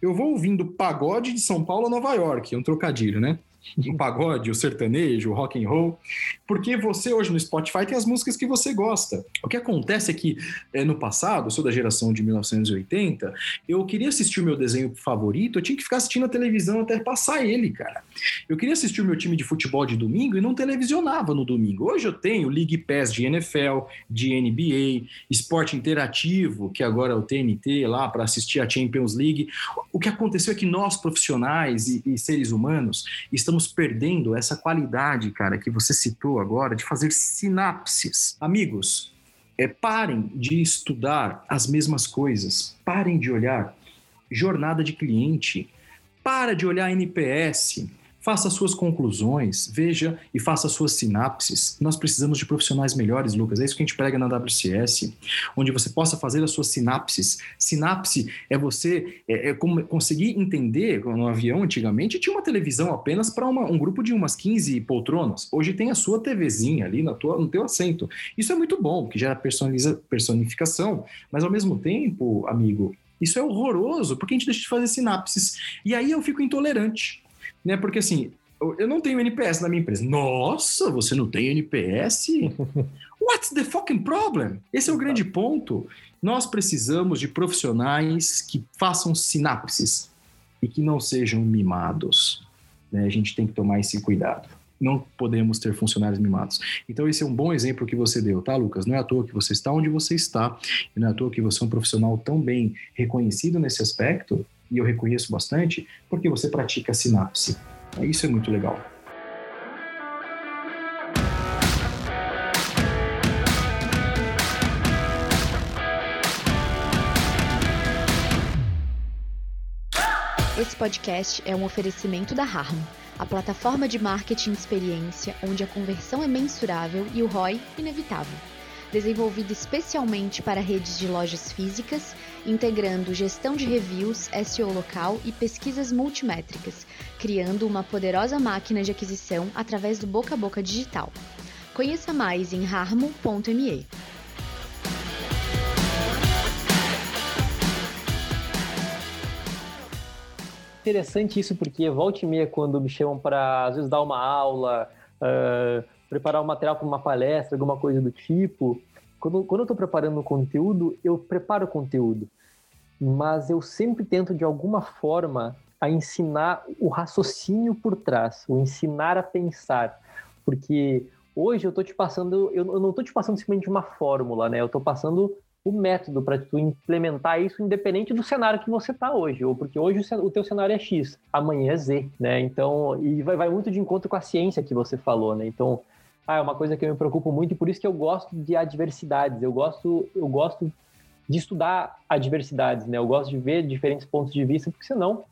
Eu vou ouvindo pagode de São Paulo a Nova York, é um trocadilho, né? o pagode, o sertanejo, o rock and roll, porque você hoje no Spotify tem as músicas que você gosta. O que acontece é que é, no passado, eu sou da geração de 1980, eu queria assistir o meu desenho favorito, eu tinha que ficar assistindo a televisão até passar ele, cara. Eu queria assistir o meu time de futebol de domingo e não televisionava no domingo. Hoje eu tenho League Pass de NFL, de NBA, esporte interativo, que agora é o TNT lá para assistir a Champions League. O que aconteceu é que nós profissionais e, e seres humanos estamos estamos perdendo essa qualidade, cara, que você citou agora, de fazer sinapses. Amigos, é, parem de estudar as mesmas coisas, parem de olhar jornada de cliente, para de olhar NPS, Faça suas conclusões, veja e faça suas sinapses. Nós precisamos de profissionais melhores, Lucas. É isso que a gente prega na WCS, onde você possa fazer as suas sinapses. Sinapse é você é, é conseguir entender. No avião, antigamente, tinha uma televisão apenas para um grupo de umas 15 poltronas. Hoje tem a sua TVzinha ali na tua, no teu assento. Isso é muito bom, que gera personificação, mas ao mesmo tempo, amigo, isso é horroroso, porque a gente deixa de fazer sinapses. E aí eu fico intolerante né? Porque assim, eu não tenho NPS na minha empresa. Nossa, você não tem NPS? What's the fucking problem? Esse é o grande ponto. Nós precisamos de profissionais que façam sinapses e que não sejam mimados. Né? A gente tem que tomar esse cuidado. Não podemos ter funcionários mimados. Então, esse é um bom exemplo que você deu, tá, Lucas? Não é à toa que você está onde você está, e não é à toa que você é um profissional tão bem reconhecido nesse aspecto, e eu reconheço bastante, porque você pratica sinapse. Isso é muito legal. Esse podcast é um oferecimento da Harmo, a plataforma de marketing experiência onde a conversão é mensurável e o ROI inevitável desenvolvido especialmente para redes de lojas físicas, integrando gestão de reviews, SEO local e pesquisas multimétricas, criando uma poderosa máquina de aquisição através do boca a boca digital. Conheça mais em harmo.me. Interessante isso, porque volta e meia, quando me chamam para, às vezes, dar uma aula, uh, preparar o um material para uma palestra, alguma coisa do tipo. Quando, quando eu estou preparando o conteúdo, eu preparo o conteúdo, mas eu sempre tento, de alguma forma, a ensinar o raciocínio por trás, o ensinar a pensar, porque hoje eu estou te passando, eu, não estou te passando simplesmente uma fórmula, né? Eu estou passando o método para tu implementar isso independente do cenário que você está hoje, ou porque hoje o, teu cenário é X, amanhã é Z, né? Então, e vai, vai muito de encontro com a ciência que você falou, né? Então, ah, é uma coisa que eu me preocupo muito e por isso que eu gosto de adversidades. Eu gosto, eu gosto de estudar adversidades, né? Eu gosto de ver diferentes pontos de vista, porque senão,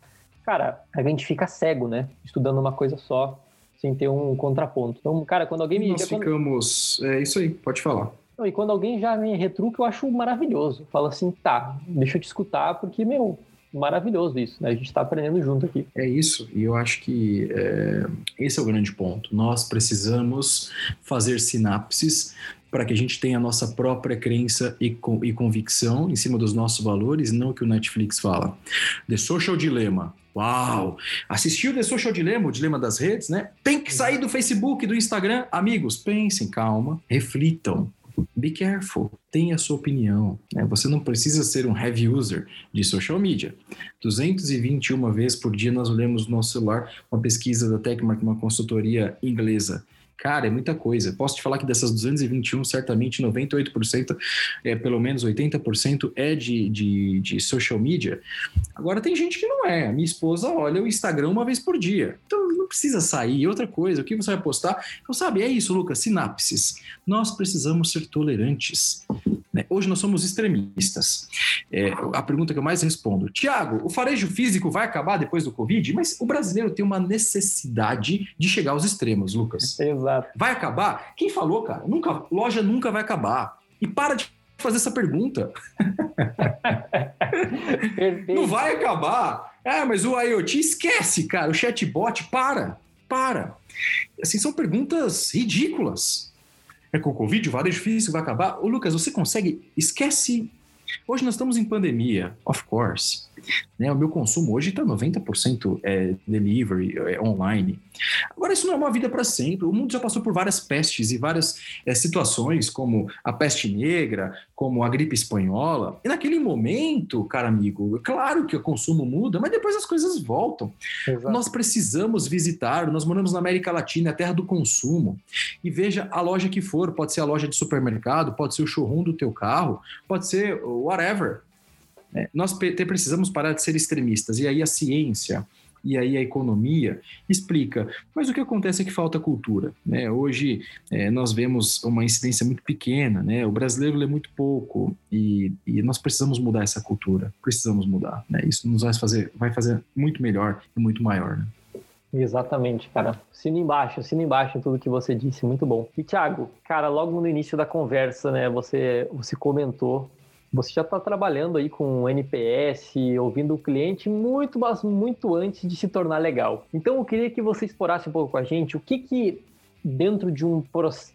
cara, a gente fica cego, né? Estudando uma coisa só, sem ter um contraponto. Então, cara, quando alguém me Nós ficamos. É isso aí, pode falar. Não, e quando alguém já me retruca, eu acho maravilhoso. Fala assim, tá, deixa eu te escutar, porque, meu, maravilhoso isso, né? A gente está aprendendo junto aqui. É isso, e eu acho que é, esse é o grande ponto. Nós precisamos fazer sinapses para que a gente tenha a nossa própria crença e, e convicção em cima dos nossos valores, não o que o Netflix fala. The Social Dilemma. Uau! Assistiu The Social Dilemma, o dilema das redes, né? Tem que sair do Facebook, do Instagram. Amigos, pensem, calma, reflitam be careful, tenha sua opinião. Né? Você não precisa ser um heavy user de social media. 221 vezes por dia nós olhamos no nosso celular uma pesquisa da Techmark, uma consultoria inglesa. Cara, é muita coisa. Posso te falar que dessas 221, certamente 98%, é, pelo menos 80% é de, de, de social media. Agora tem gente que não é. A minha esposa olha o Instagram uma vez por dia. Então não precisa sair. Outra coisa, o que você vai postar? Então, sabe, é isso, Lucas, sinapses. Nós precisamos ser tolerantes. Né? Hoje nós somos extremistas. É, a pergunta que eu mais respondo: Tiago, o farejo físico vai acabar depois do Covid? Mas o brasileiro tem uma necessidade de chegar aos extremos, Lucas. Exato. Vai acabar? Quem falou, cara? Nunca, loja nunca vai acabar. E para de fazer essa pergunta. Não vai acabar. É, mas o IoT esquece, cara. O chatbot, para, para. Assim, são perguntas ridículas. É com o Covid, o varejo físico vai acabar? Ô, Lucas, você consegue? Esquece. Hoje nós estamos em pandemia, of course. Né? O meu consumo hoje está 90% é, delivery, é, online. Agora, isso não é uma vida para sempre. O mundo já passou por várias pestes e várias é, situações, como a peste negra, como a gripe espanhola. E naquele momento, cara amigo, é claro que o consumo muda, mas depois as coisas voltam. Exato. Nós precisamos visitar, nós moramos na América Latina, a terra do consumo. E veja a loja que for, pode ser a loja de supermercado, pode ser o showroom do teu carro, pode ser whatever é, nós precisamos parar de ser extremistas. E aí a ciência e aí a economia explica. Mas o que acontece é que falta cultura. Né? Hoje é, nós vemos uma incidência muito pequena, né? o brasileiro lê muito pouco e, e nós precisamos mudar essa cultura. Precisamos mudar. Né? Isso nos vai fazer, vai fazer muito melhor e muito maior. Né? Exatamente, cara. Sino embaixo, sino embaixo em tudo que você disse, muito bom. E Thiago, cara, logo no início da conversa, né, você, você comentou você já está trabalhando aí com NPS, ouvindo o cliente muito, mas muito antes de se tornar legal. Então eu queria que você explorasse um pouco com a gente o que que dentro de um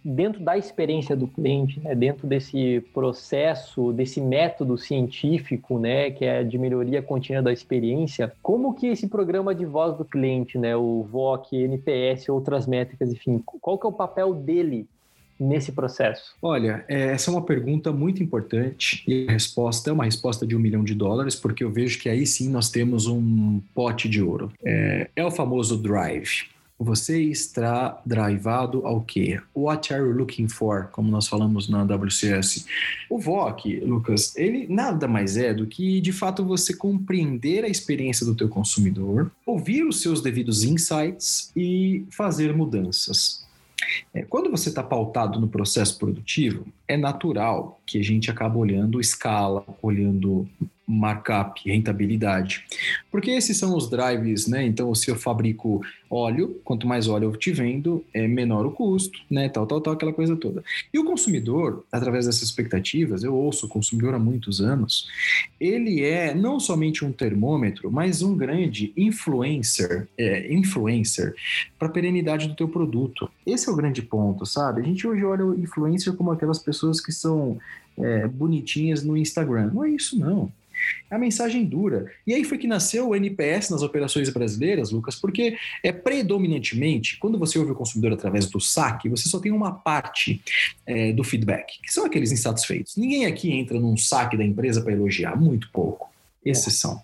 dentro da experiência do cliente, né, dentro desse processo, desse método científico, né, que é de melhoria contínua da experiência, como que esse programa de voz do cliente, né, o VOC, NPS, outras métricas, enfim, qual que é o papel dele nesse processo? Olha, é, essa é uma pergunta muito importante e a resposta é uma resposta de um milhão de dólares, porque eu vejo que aí sim nós temos um pote de ouro. É, é o famoso drive. Você está drivado ao quê? What are you looking for? Como nós falamos na WCS. O VOC, Lucas, ele nada mais é do que, de fato, você compreender a experiência do teu consumidor, ouvir os seus devidos insights e fazer mudanças. É, quando você está pautado no processo produtivo, é natural que a gente acabe olhando escala, olhando markup, rentabilidade. Porque esses são os drives, né? Então, se eu fabrico óleo, quanto mais óleo eu te vendo, é menor o custo, né? Tal, tal, tal, aquela coisa toda. E o consumidor, através dessas expectativas, eu ouço o consumidor há muitos anos, ele é não somente um termômetro, mas um grande influencer, é, influencer para a perenidade do teu produto. Esse é o grande ponto, sabe? A gente hoje olha o influencer como aquelas pessoas que são é, bonitinhas no Instagram. Não é isso, não. É a mensagem dura. E aí foi que nasceu o NPS nas operações brasileiras, Lucas, porque é predominantemente, quando você ouve o consumidor através do saque, você só tem uma parte é, do feedback, que são aqueles insatisfeitos. Ninguém aqui entra num saque da empresa para elogiar, muito pouco exceção.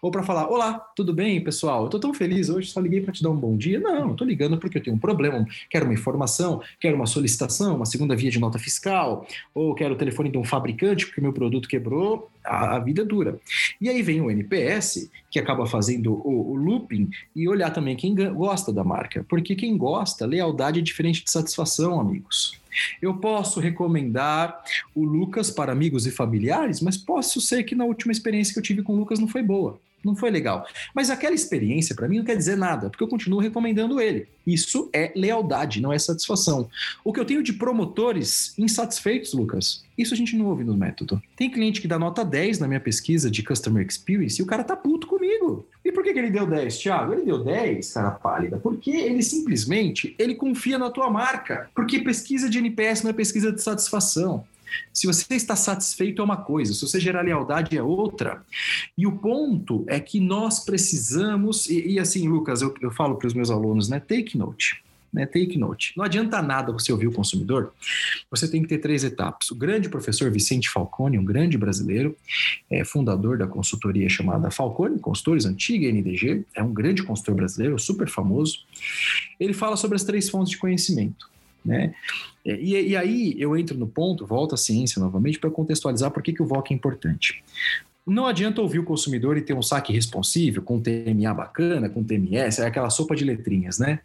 Ou para falar: Olá, tudo bem, pessoal? Tô tão feliz hoje, só liguei para te dar um bom dia. Não, tô ligando porque eu tenho um problema, quero uma informação, quero uma solicitação, uma segunda via de nota fiscal, ou quero o telefone de um fabricante porque meu produto quebrou. A, a vida é dura. E aí vem o NPS, que acaba fazendo o, o looping e olhar também quem gosta da marca. Porque quem gosta, lealdade é diferente de satisfação, amigos. Eu posso recomendar o Lucas para amigos e familiares, mas posso ser que na última experiência que eu tive com o Lucas não foi boa não foi legal. Mas aquela experiência, para mim, não quer dizer nada, porque eu continuo recomendando ele. Isso é lealdade, não é satisfação. O que eu tenho de promotores insatisfeitos, Lucas, isso a gente não ouve no método. Tem cliente que dá nota 10 na minha pesquisa de Customer Experience e o cara tá puto comigo. E por que, que ele deu 10, Thiago? Ele deu 10, cara pálida, porque ele simplesmente ele confia na tua marca. Porque pesquisa de NPS não é pesquisa de satisfação. Se você está satisfeito é uma coisa, se você gerar lealdade é outra. E o ponto é que nós precisamos, e, e assim, Lucas, eu, eu falo para os meus alunos, né? Take note. Né, take note. Não adianta nada você ouvir o consumidor, você tem que ter três etapas. O grande professor Vicente Falcone, um grande brasileiro, é fundador da consultoria chamada Falcone Consultores, antiga NDG, é um grande consultor brasileiro, super famoso. Ele fala sobre as três fontes de conhecimento. Né? E, e aí eu entro no ponto, volto à ciência novamente, para contextualizar por que, que o VOC é importante. Não adianta ouvir o consumidor e ter um saque responsível, com TMA bacana, com TMS, é aquela sopa de letrinhas, né?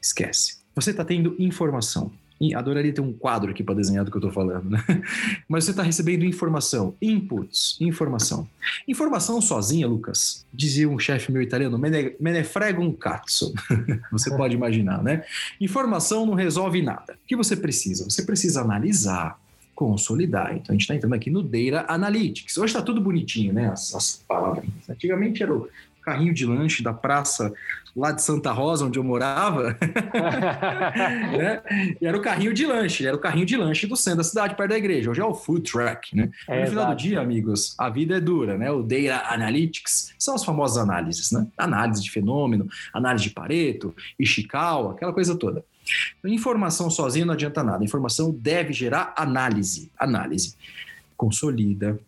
Esquece. Você está tendo informação. Adoraria ter um quadro aqui para desenhar do que eu estou falando, né? Mas você está recebendo informação, inputs, informação. Informação sozinha, Lucas, dizia um chefe meu italiano, me ne frega um cazzo. você pode imaginar, né? Informação não resolve nada. O que você precisa? Você precisa analisar, consolidar. Então a gente está entrando aqui no Data Analytics. Hoje está tudo bonitinho, né? As, as palavras. Antigamente era o carrinho de lanche da praça lá de Santa Rosa, onde eu morava, né? E era o carrinho de lanche, era o carrinho de lanche do centro da cidade, perto da igreja. Hoje é o food truck, né? É, no final exato. do dia, amigos, a vida é dura, né? O Data Analytics são as famosas análises, né? Análise de fenômeno, análise de Pareto, Ishikawa, aquela coisa toda. Informação sozinha não adianta nada. Informação deve gerar análise. Análise. Consolida,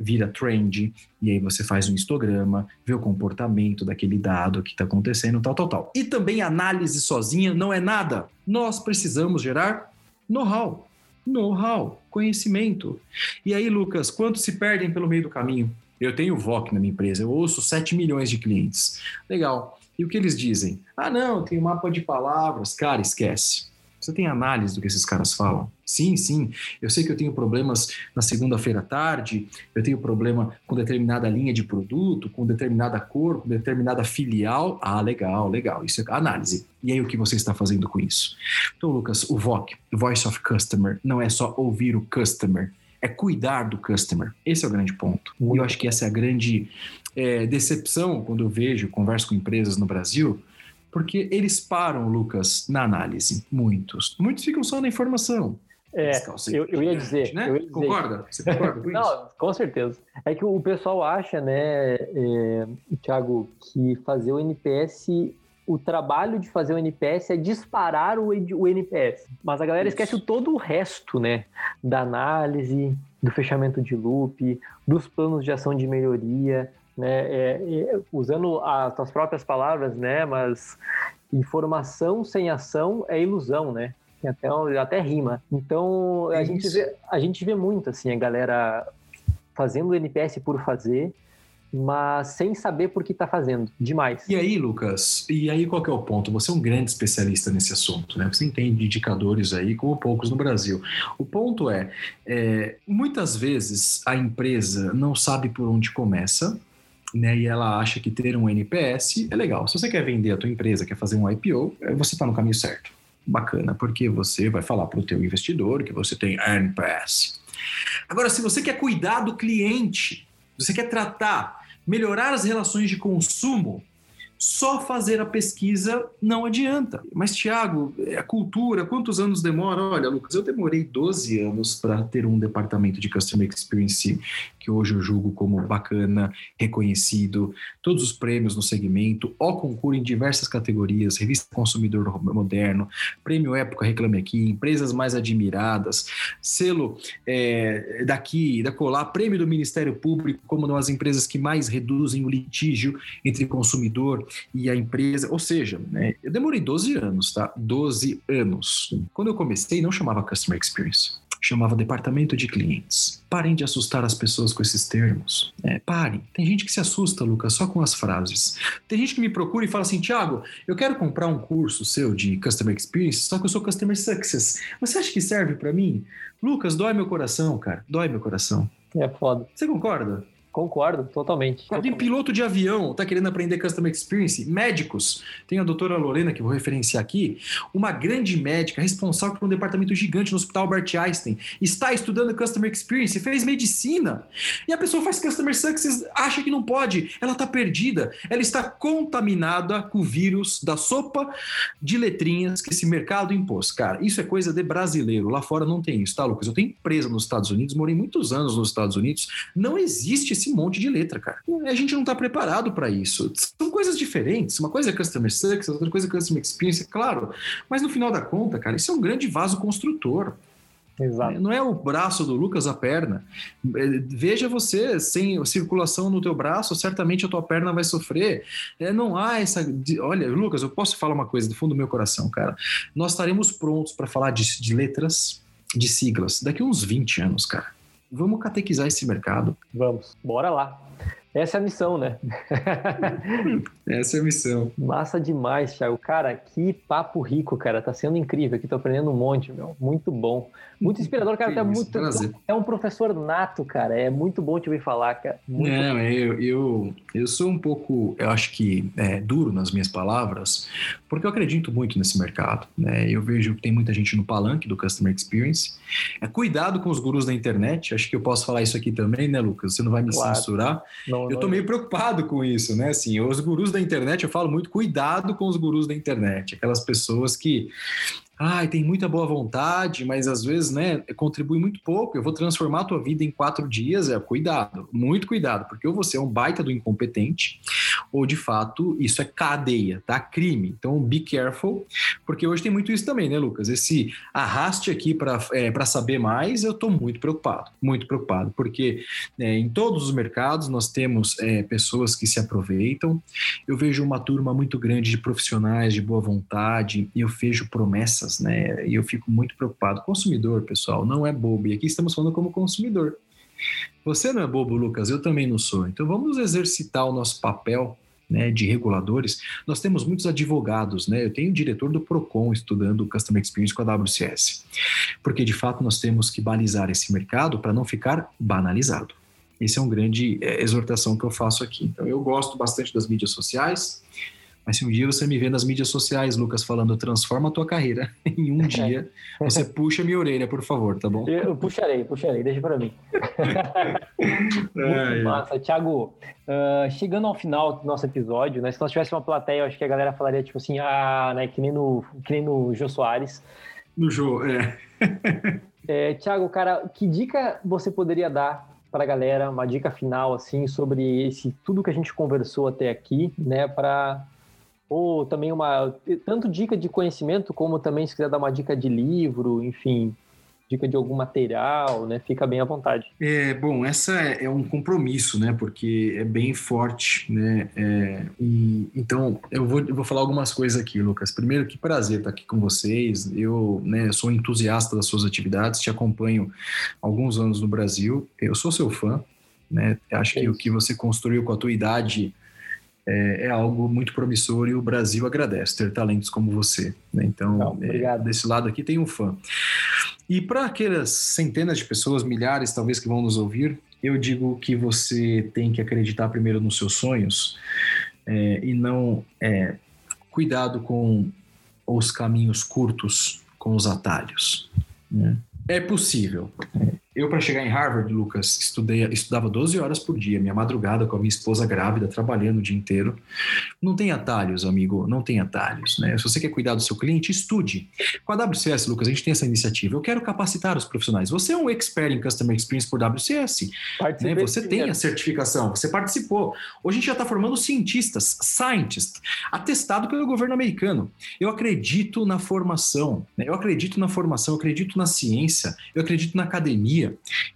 vira trend, e aí você faz um histograma, vê o comportamento daquele dado que está acontecendo, tal, tal, tal. E também análise sozinha não é nada. Nós precisamos gerar know-how. Know-how, conhecimento. E aí, Lucas, quantos se perdem pelo meio do caminho? Eu tenho VOC na minha empresa, eu ouço 7 milhões de clientes. Legal. E o que eles dizem? Ah, não, tem mapa de palavras. Cara, esquece. Você tem análise do que esses caras falam? Sim, sim. Eu sei que eu tenho problemas na segunda-feira à tarde, eu tenho problema com determinada linha de produto, com determinada cor, com determinada filial. Ah, legal, legal. Isso é análise. E aí o que você está fazendo com isso? Então, Lucas, o VOC, Voice of Customer, não é só ouvir o customer, é cuidar do customer. Esse é o grande ponto. E eu acho que essa é a grande é, decepção quando eu vejo, converso com empresas no Brasil, porque eles param, Lucas, na análise. Muitos. Muitos ficam só na informação. É, eu, eu, ia dizer, né? eu ia dizer. Concorda? Você concorda com isso? Não, com certeza. É que o pessoal acha, né, é, Thiago, que fazer o NPS, o trabalho de fazer o NPS é disparar o, o NPS. Mas a galera isso. esquece todo o resto, né? Da análise, do fechamento de loop, dos planos de ação de melhoria, né? É, é, usando as tuas próprias palavras, né? Mas informação sem ação é ilusão, né? Até, até rima. Então a gente, vê, a gente vê muito assim a galera fazendo o NPS por fazer, mas sem saber por que está fazendo. Demais. E aí, Lucas, e aí qual que é o ponto? Você é um grande especialista nesse assunto, né? Você entende indicadores aí como poucos no Brasil. O ponto é, é muitas vezes a empresa não sabe por onde começa, né, e ela acha que ter um NPS é legal. Se você quer vender a tua empresa, quer fazer um IPO, é, você está no caminho certo. Bacana, porque você vai falar para o teu investidor que você tem NPS. Agora, se você quer cuidar do cliente, você quer tratar, melhorar as relações de consumo, só fazer a pesquisa não adianta. Mas, Tiago, é a cultura, quantos anos demora? Olha, Lucas, eu demorei 12 anos para ter um departamento de Customer Experience que hoje eu julgo como bacana, reconhecido, todos os prêmios no segmento, o concurso em diversas categorias, revista Consumidor Moderno, prêmio Época Reclame Aqui, empresas mais admiradas, selo é, daqui, da colar, prêmio do Ministério Público como uma das empresas que mais reduzem o litígio entre consumidor e a empresa, ou seja, né, eu demorei 12 anos, tá? 12 anos. Quando eu comecei, não chamava Customer Experience chamava Departamento de Clientes. Parem de assustar as pessoas com esses termos. É, parem. Tem gente que se assusta, Lucas, só com as frases. Tem gente que me procura e fala assim: Tiago, eu quero comprar um curso seu de Customer Experience, só que eu sou Customer Success. Você acha que serve para mim? Lucas, dói meu coração, cara. Dói meu coração. É foda. Você concorda? Concordo, totalmente. Tem piloto de avião, tá querendo aprender Customer Experience, médicos. Tem a doutora Lorena, que vou referenciar aqui, uma grande médica responsável por um departamento gigante no Hospital Albert Einstein, está estudando Customer Experience, fez medicina. E a pessoa faz Customer Success, acha que não pode, ela tá perdida, ela está contaminada com o vírus da sopa de letrinhas que esse mercado impôs. Cara, isso é coisa de brasileiro, lá fora não tem isso, tá, Lucas? Eu tenho empresa nos Estados Unidos, morei muitos anos nos Estados Unidos, não existe esse monte de letra, cara. A gente não está preparado para isso. São coisas diferentes. Uma coisa é customer success, outra coisa é customer experience, claro. Mas no final da conta, cara, isso é um grande vaso construtor. Exato. Não é o braço do Lucas a perna. É, veja você, sem circulação no teu braço, certamente a tua perna vai sofrer. É, não há essa. Olha, Lucas, eu posso falar uma coisa do fundo do meu coração, cara. Nós estaremos prontos para falar de, de letras, de siglas, daqui a uns 20 anos, cara. Vamos catequizar esse mercado. Vamos, bora lá. Essa é a missão, né? Essa é a missão. Massa demais, Thiago. Cara, que papo rico, cara. Tá sendo incrível aqui, tô aprendendo um monte, meu. Muito bom. Muito inspirador, cara. Tá muito. Prazer. É um professor nato, cara. É muito bom te ouvir falar, cara. Muito Não, eu, eu, eu sou um pouco, eu acho que é, duro nas minhas palavras, porque eu acredito muito nesse mercado. Né? Eu vejo que tem muita gente no palanque do Customer Experience. É cuidado com os gurus da internet. Acho que eu posso falar isso aqui também, né, Lucas? Você não vai me claro. censurar. Não, eu tô meio preocupado com isso, né? Assim, os gurus da internet, eu falo muito, cuidado com os gurus da internet. Aquelas pessoas que ai, tem muita boa vontade, mas às vezes, né, contribui muito pouco. Eu vou transformar a tua vida em quatro dias. É cuidado, muito cuidado, porque ou você é um baita do incompetente, ou de fato isso é cadeia, tá? Crime. Então, be careful, porque hoje tem muito isso também, né, Lucas? Esse arraste aqui para é, saber mais, eu tô muito preocupado, muito preocupado, porque é, em todos os mercados nós temos é, pessoas que se aproveitam. Eu vejo uma turma muito grande de profissionais de boa vontade e eu vejo promessas né? E eu fico muito preocupado. Consumidor, pessoal, não é bobo. E aqui estamos falando como consumidor. Você não é bobo, Lucas, eu também não sou. Então vamos exercitar o nosso papel né, de reguladores. Nós temos muitos advogados, né? Eu tenho o diretor do Procon estudando Customer Experience com a WCS. Porque de fato nós temos que balizar esse mercado para não ficar banalizado. Essa é uma grande é, exortação que eu faço aqui. Então eu gosto bastante das mídias sociais. Mas se um dia você me vê nas mídias sociais, Lucas, falando transforma a tua carreira em um dia, você puxa minha orelha, por favor, tá bom? Eu puxarei, puxarei, deixa para mim. Muito massa. Thiago, uh, chegando ao final do nosso episódio, né? Se nós tivéssemos uma plateia, eu acho que a galera falaria tipo assim, ah, né? Que nem no, que nem no Jô Soares. No Jô, é. é Thiago, cara, que dica você poderia dar para a galera, uma dica final assim sobre esse tudo que a gente conversou até aqui, né, para ou também uma tanto dica de conhecimento como também se quiser dar uma dica de livro, enfim, dica de algum material, né? Fica bem à vontade. É, bom, essa é, é um compromisso, né? Porque é bem forte, né? É, e, então, eu vou, eu vou falar algumas coisas aqui, Lucas. Primeiro, que prazer estar aqui com vocês. Eu, né, sou entusiasta das suas atividades, te acompanho há alguns anos no Brasil. Eu sou seu fã, né? Acho que o que você construiu com a tua idade é, é, algo muito promissor e o Brasil agradece ter talentos como você. Né? Então, é, desse lado aqui tem um fã. E para aquelas centenas de pessoas, milhares talvez que vão nos ouvir, eu digo que você tem que acreditar primeiro nos seus sonhos é, e não é, cuidado com os caminhos curtos, com os atalhos. Né? É possível. Eu, para chegar em Harvard, Lucas, estudei, estudava 12 horas por dia, minha madrugada com a minha esposa grávida, trabalhando o dia inteiro. Não tem atalhos, amigo, não tem atalhos. Né? Se você quer cuidar do seu cliente, estude. Com a WCS, Lucas, a gente tem essa iniciativa. Eu quero capacitar os profissionais. Você é um expert em Customer Experience por WCS. Né? Você tem a certificação, você participou. Hoje a gente já está formando cientistas, scientists, atestado pelo governo americano. Eu acredito na formação, né? eu acredito na formação, eu acredito na ciência, eu acredito na academia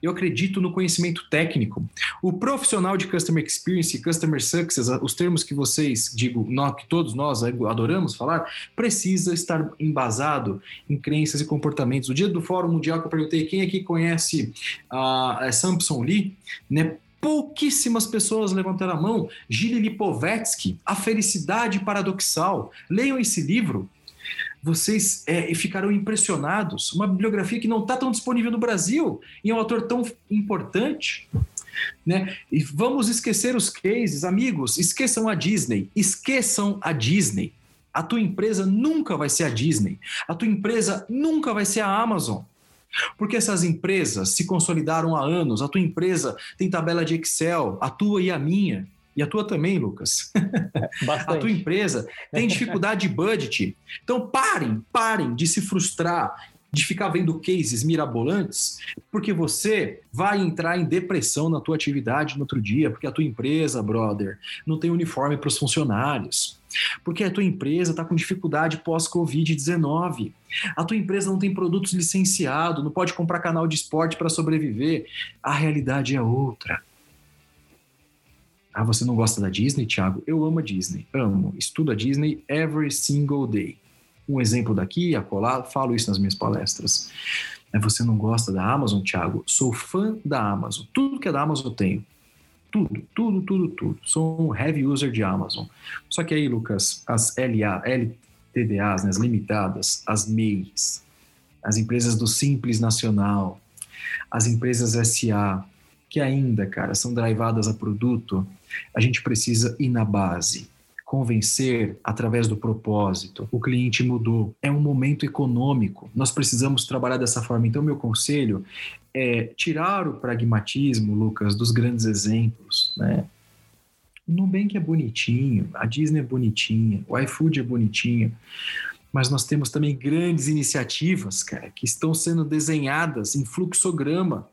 eu acredito no conhecimento técnico. O profissional de Customer Experience e Customer Success, os termos que vocês, digo, nós, que todos nós adoramos falar, precisa estar embasado em crenças e comportamentos. O dia do Fórum Mundial que eu perguntei quem aqui conhece a, a Samson Lee, né? pouquíssimas pessoas levantaram a mão. Gili Lipovetsky, A Felicidade Paradoxal. Leiam esse livro vocês é, ficarão impressionados. Uma bibliografia que não está tão disponível no Brasil e é um autor tão importante. Né? E vamos esquecer os cases, amigos, esqueçam a Disney, esqueçam a Disney. A tua empresa nunca vai ser a Disney, a tua empresa nunca vai ser a Amazon. Porque essas empresas se consolidaram há anos, a tua empresa tem tabela de Excel, a tua e a minha. E a tua também, Lucas. a tua empresa tem dificuldade de budget. Então parem, parem de se frustrar, de ficar vendo cases mirabolantes, porque você vai entrar em depressão na tua atividade no outro dia, porque a tua empresa, brother, não tem uniforme para os funcionários. Porque a tua empresa está com dificuldade pós-Covid-19. A tua empresa não tem produtos licenciados, não pode comprar canal de esporte para sobreviver. A realidade é outra. Ah, você não gosta da Disney, Thiago? Eu amo a Disney, amo. Estudo a Disney every single day. Um exemplo daqui, a colar, falo isso nas minhas palestras. É, você não gosta da Amazon, Thiago? Sou fã da Amazon. Tudo que é da Amazon eu tenho. Tudo, tudo, tudo, tudo. Sou um heavy user de Amazon. Só que aí, Lucas, as LA, LTDAs, né, as limitadas, as MEIs, as empresas do Simples Nacional, as empresas SA, que ainda, cara, são drivadas a produto, a gente precisa ir na base, convencer através do propósito. O cliente mudou. É um momento econômico. Nós precisamos trabalhar dessa forma. Então, meu conselho é tirar o pragmatismo, Lucas, dos grandes exemplos, né? O Nubank é bonitinho, a Disney é bonitinha, o iFood é bonitinho, mas nós temos também grandes iniciativas, cara, que estão sendo desenhadas em fluxograma,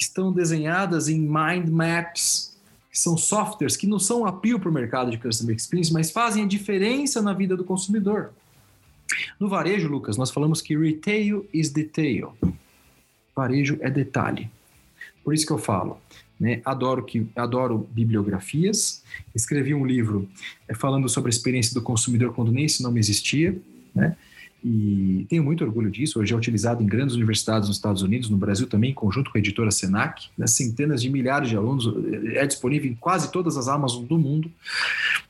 que estão desenhadas em mind maps, que são softwares que não são apio para o mercado de Customer Experience, mas fazem a diferença na vida do consumidor. No varejo, Lucas, nós falamos que retail is detail. Varejo é detalhe. Por isso que eu falo, né? Adoro que adoro bibliografias. Escrevi um livro é, falando sobre a experiência do consumidor quando nem esse nome existia, né? E tenho muito orgulho disso. Hoje é utilizado em grandes universidades nos Estados Unidos, no Brasil também, em conjunto com a editora Senac, né? centenas de milhares de alunos, é disponível em quase todas as Amazon do mundo.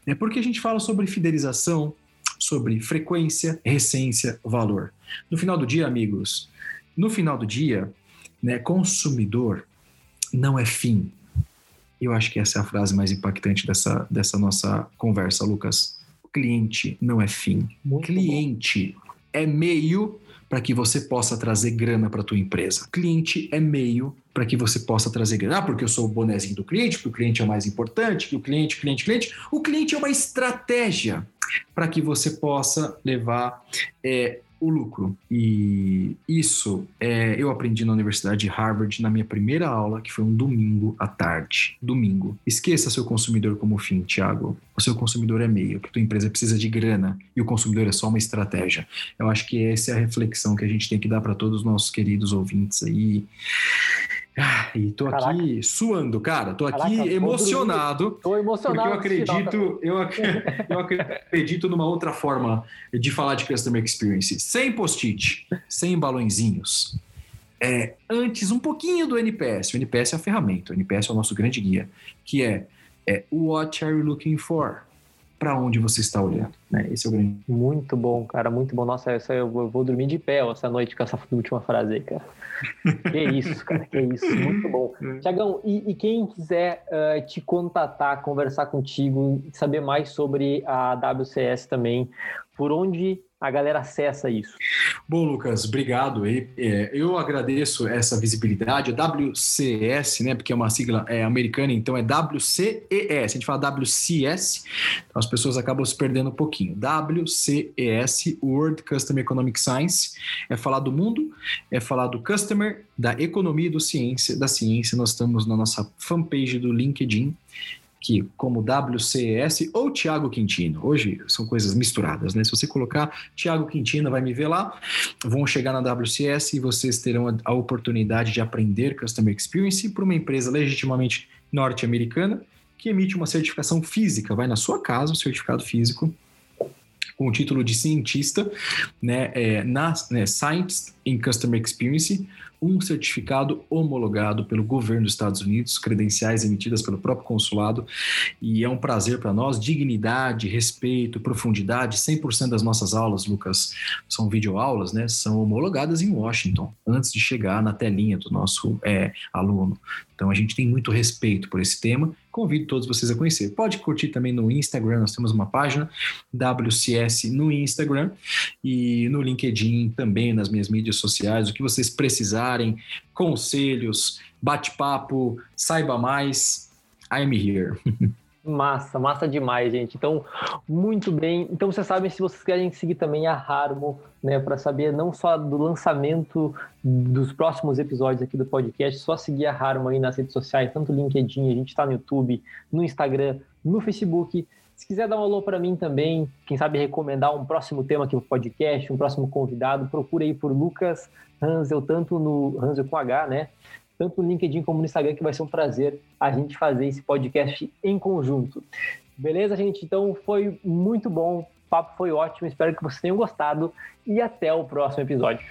É porque a gente fala sobre fidelização, sobre frequência, recência, valor. No final do dia, amigos, no final do dia, né, consumidor não é fim. Eu acho que essa é a frase mais impactante dessa, dessa nossa conversa, Lucas. cliente não é fim. Muito cliente bom é meio para que você possa trazer grana para tua empresa. Cliente é meio para que você possa trazer grana. Ah, porque eu sou o bonezinho do cliente, porque o cliente é o mais importante, que o cliente, cliente, cliente. O cliente é uma estratégia para que você possa levar é, o lucro. E isso é, eu aprendi na Universidade de Harvard na minha primeira aula, que foi um domingo à tarde. Domingo. Esqueça seu consumidor como fim, Thiago. O seu consumidor é meio, que tua empresa precisa de grana e o consumidor é só uma estratégia. Eu acho que essa é a reflexão que a gente tem que dar para todos os nossos queridos ouvintes aí. Ah, e tô Caraca. aqui suando, cara. Tô aqui Caraca, emocionado. Tô emocionado. Porque eu acredito, eu, eu acredito numa outra forma de falar de customer experience. Sem post-it, sem balõezinhos. É, antes, um pouquinho do NPS. O NPS é a ferramenta, o NPS é o nosso grande guia, que é, é What are you looking for? Para onde você está olhando. Né? Esse é o grande. Muito bom, cara, muito bom. Nossa, essa eu vou dormir de pé essa noite com essa última frase aí, cara. que isso, cara, que isso, muito bom. É. Tiagão, e, e, quem quiser uh, te contatar, conversar contigo, saber mais sobre a WCS também, por onde a galera acessa isso? Bom, Lucas, obrigado. É, eu agradeço essa visibilidade. A WCS, né, porque é uma sigla é, americana, então é WCES. A gente fala WCS, então as pessoas acabam se perdendo um pouquinho. WCES, World Customer Economic Science, é falar do mundo, é falar do customer, da economia e do ciência, da ciência. Nós estamos na nossa fanpage do LinkedIn que como WCS ou Tiago Quintino. Hoje são coisas misturadas, né? Se você colocar Tiago Quintino, vai me ver lá. Vão chegar na WCS e vocês terão a, a oportunidade de aprender Customer Experience por uma empresa legitimamente norte-americana que emite uma certificação física. Vai na sua casa, o certificado físico com o título de cientista, né, é, na né, Science in Customer Experience, um certificado homologado pelo governo dos Estados Unidos, credenciais emitidas pelo próprio consulado, e é um prazer para nós. Dignidade, respeito, profundidade, 100% das nossas aulas, Lucas, são videoaulas, né? São homologadas em Washington, antes de chegar na telinha do nosso é, aluno. Então a gente tem muito respeito por esse tema. Convido todos vocês a conhecer. Pode curtir também no Instagram, nós temos uma página WCS no Instagram e no LinkedIn também nas minhas mídias sociais. O que vocês precisarem, conselhos, bate-papo, saiba mais. I'm here. Massa, massa demais, gente. Então, muito bem. Então, vocês sabem, se vocês querem seguir também a Harmo, né, para saber não só do lançamento dos próximos episódios aqui do podcast, só seguir a Harmo aí nas redes sociais, tanto LinkedIn, a gente está no YouTube, no Instagram, no Facebook. Se quiser dar um alô para mim também, quem sabe recomendar um próximo tema aqui no podcast, um próximo convidado, procure aí por Lucas Hansel, tanto no Hansel com H, né? Tanto no LinkedIn como no Instagram, que vai ser um prazer a gente fazer esse podcast em conjunto. Beleza, gente? Então foi muito bom, o papo foi ótimo, espero que vocês tenham gostado e até o próximo episódio.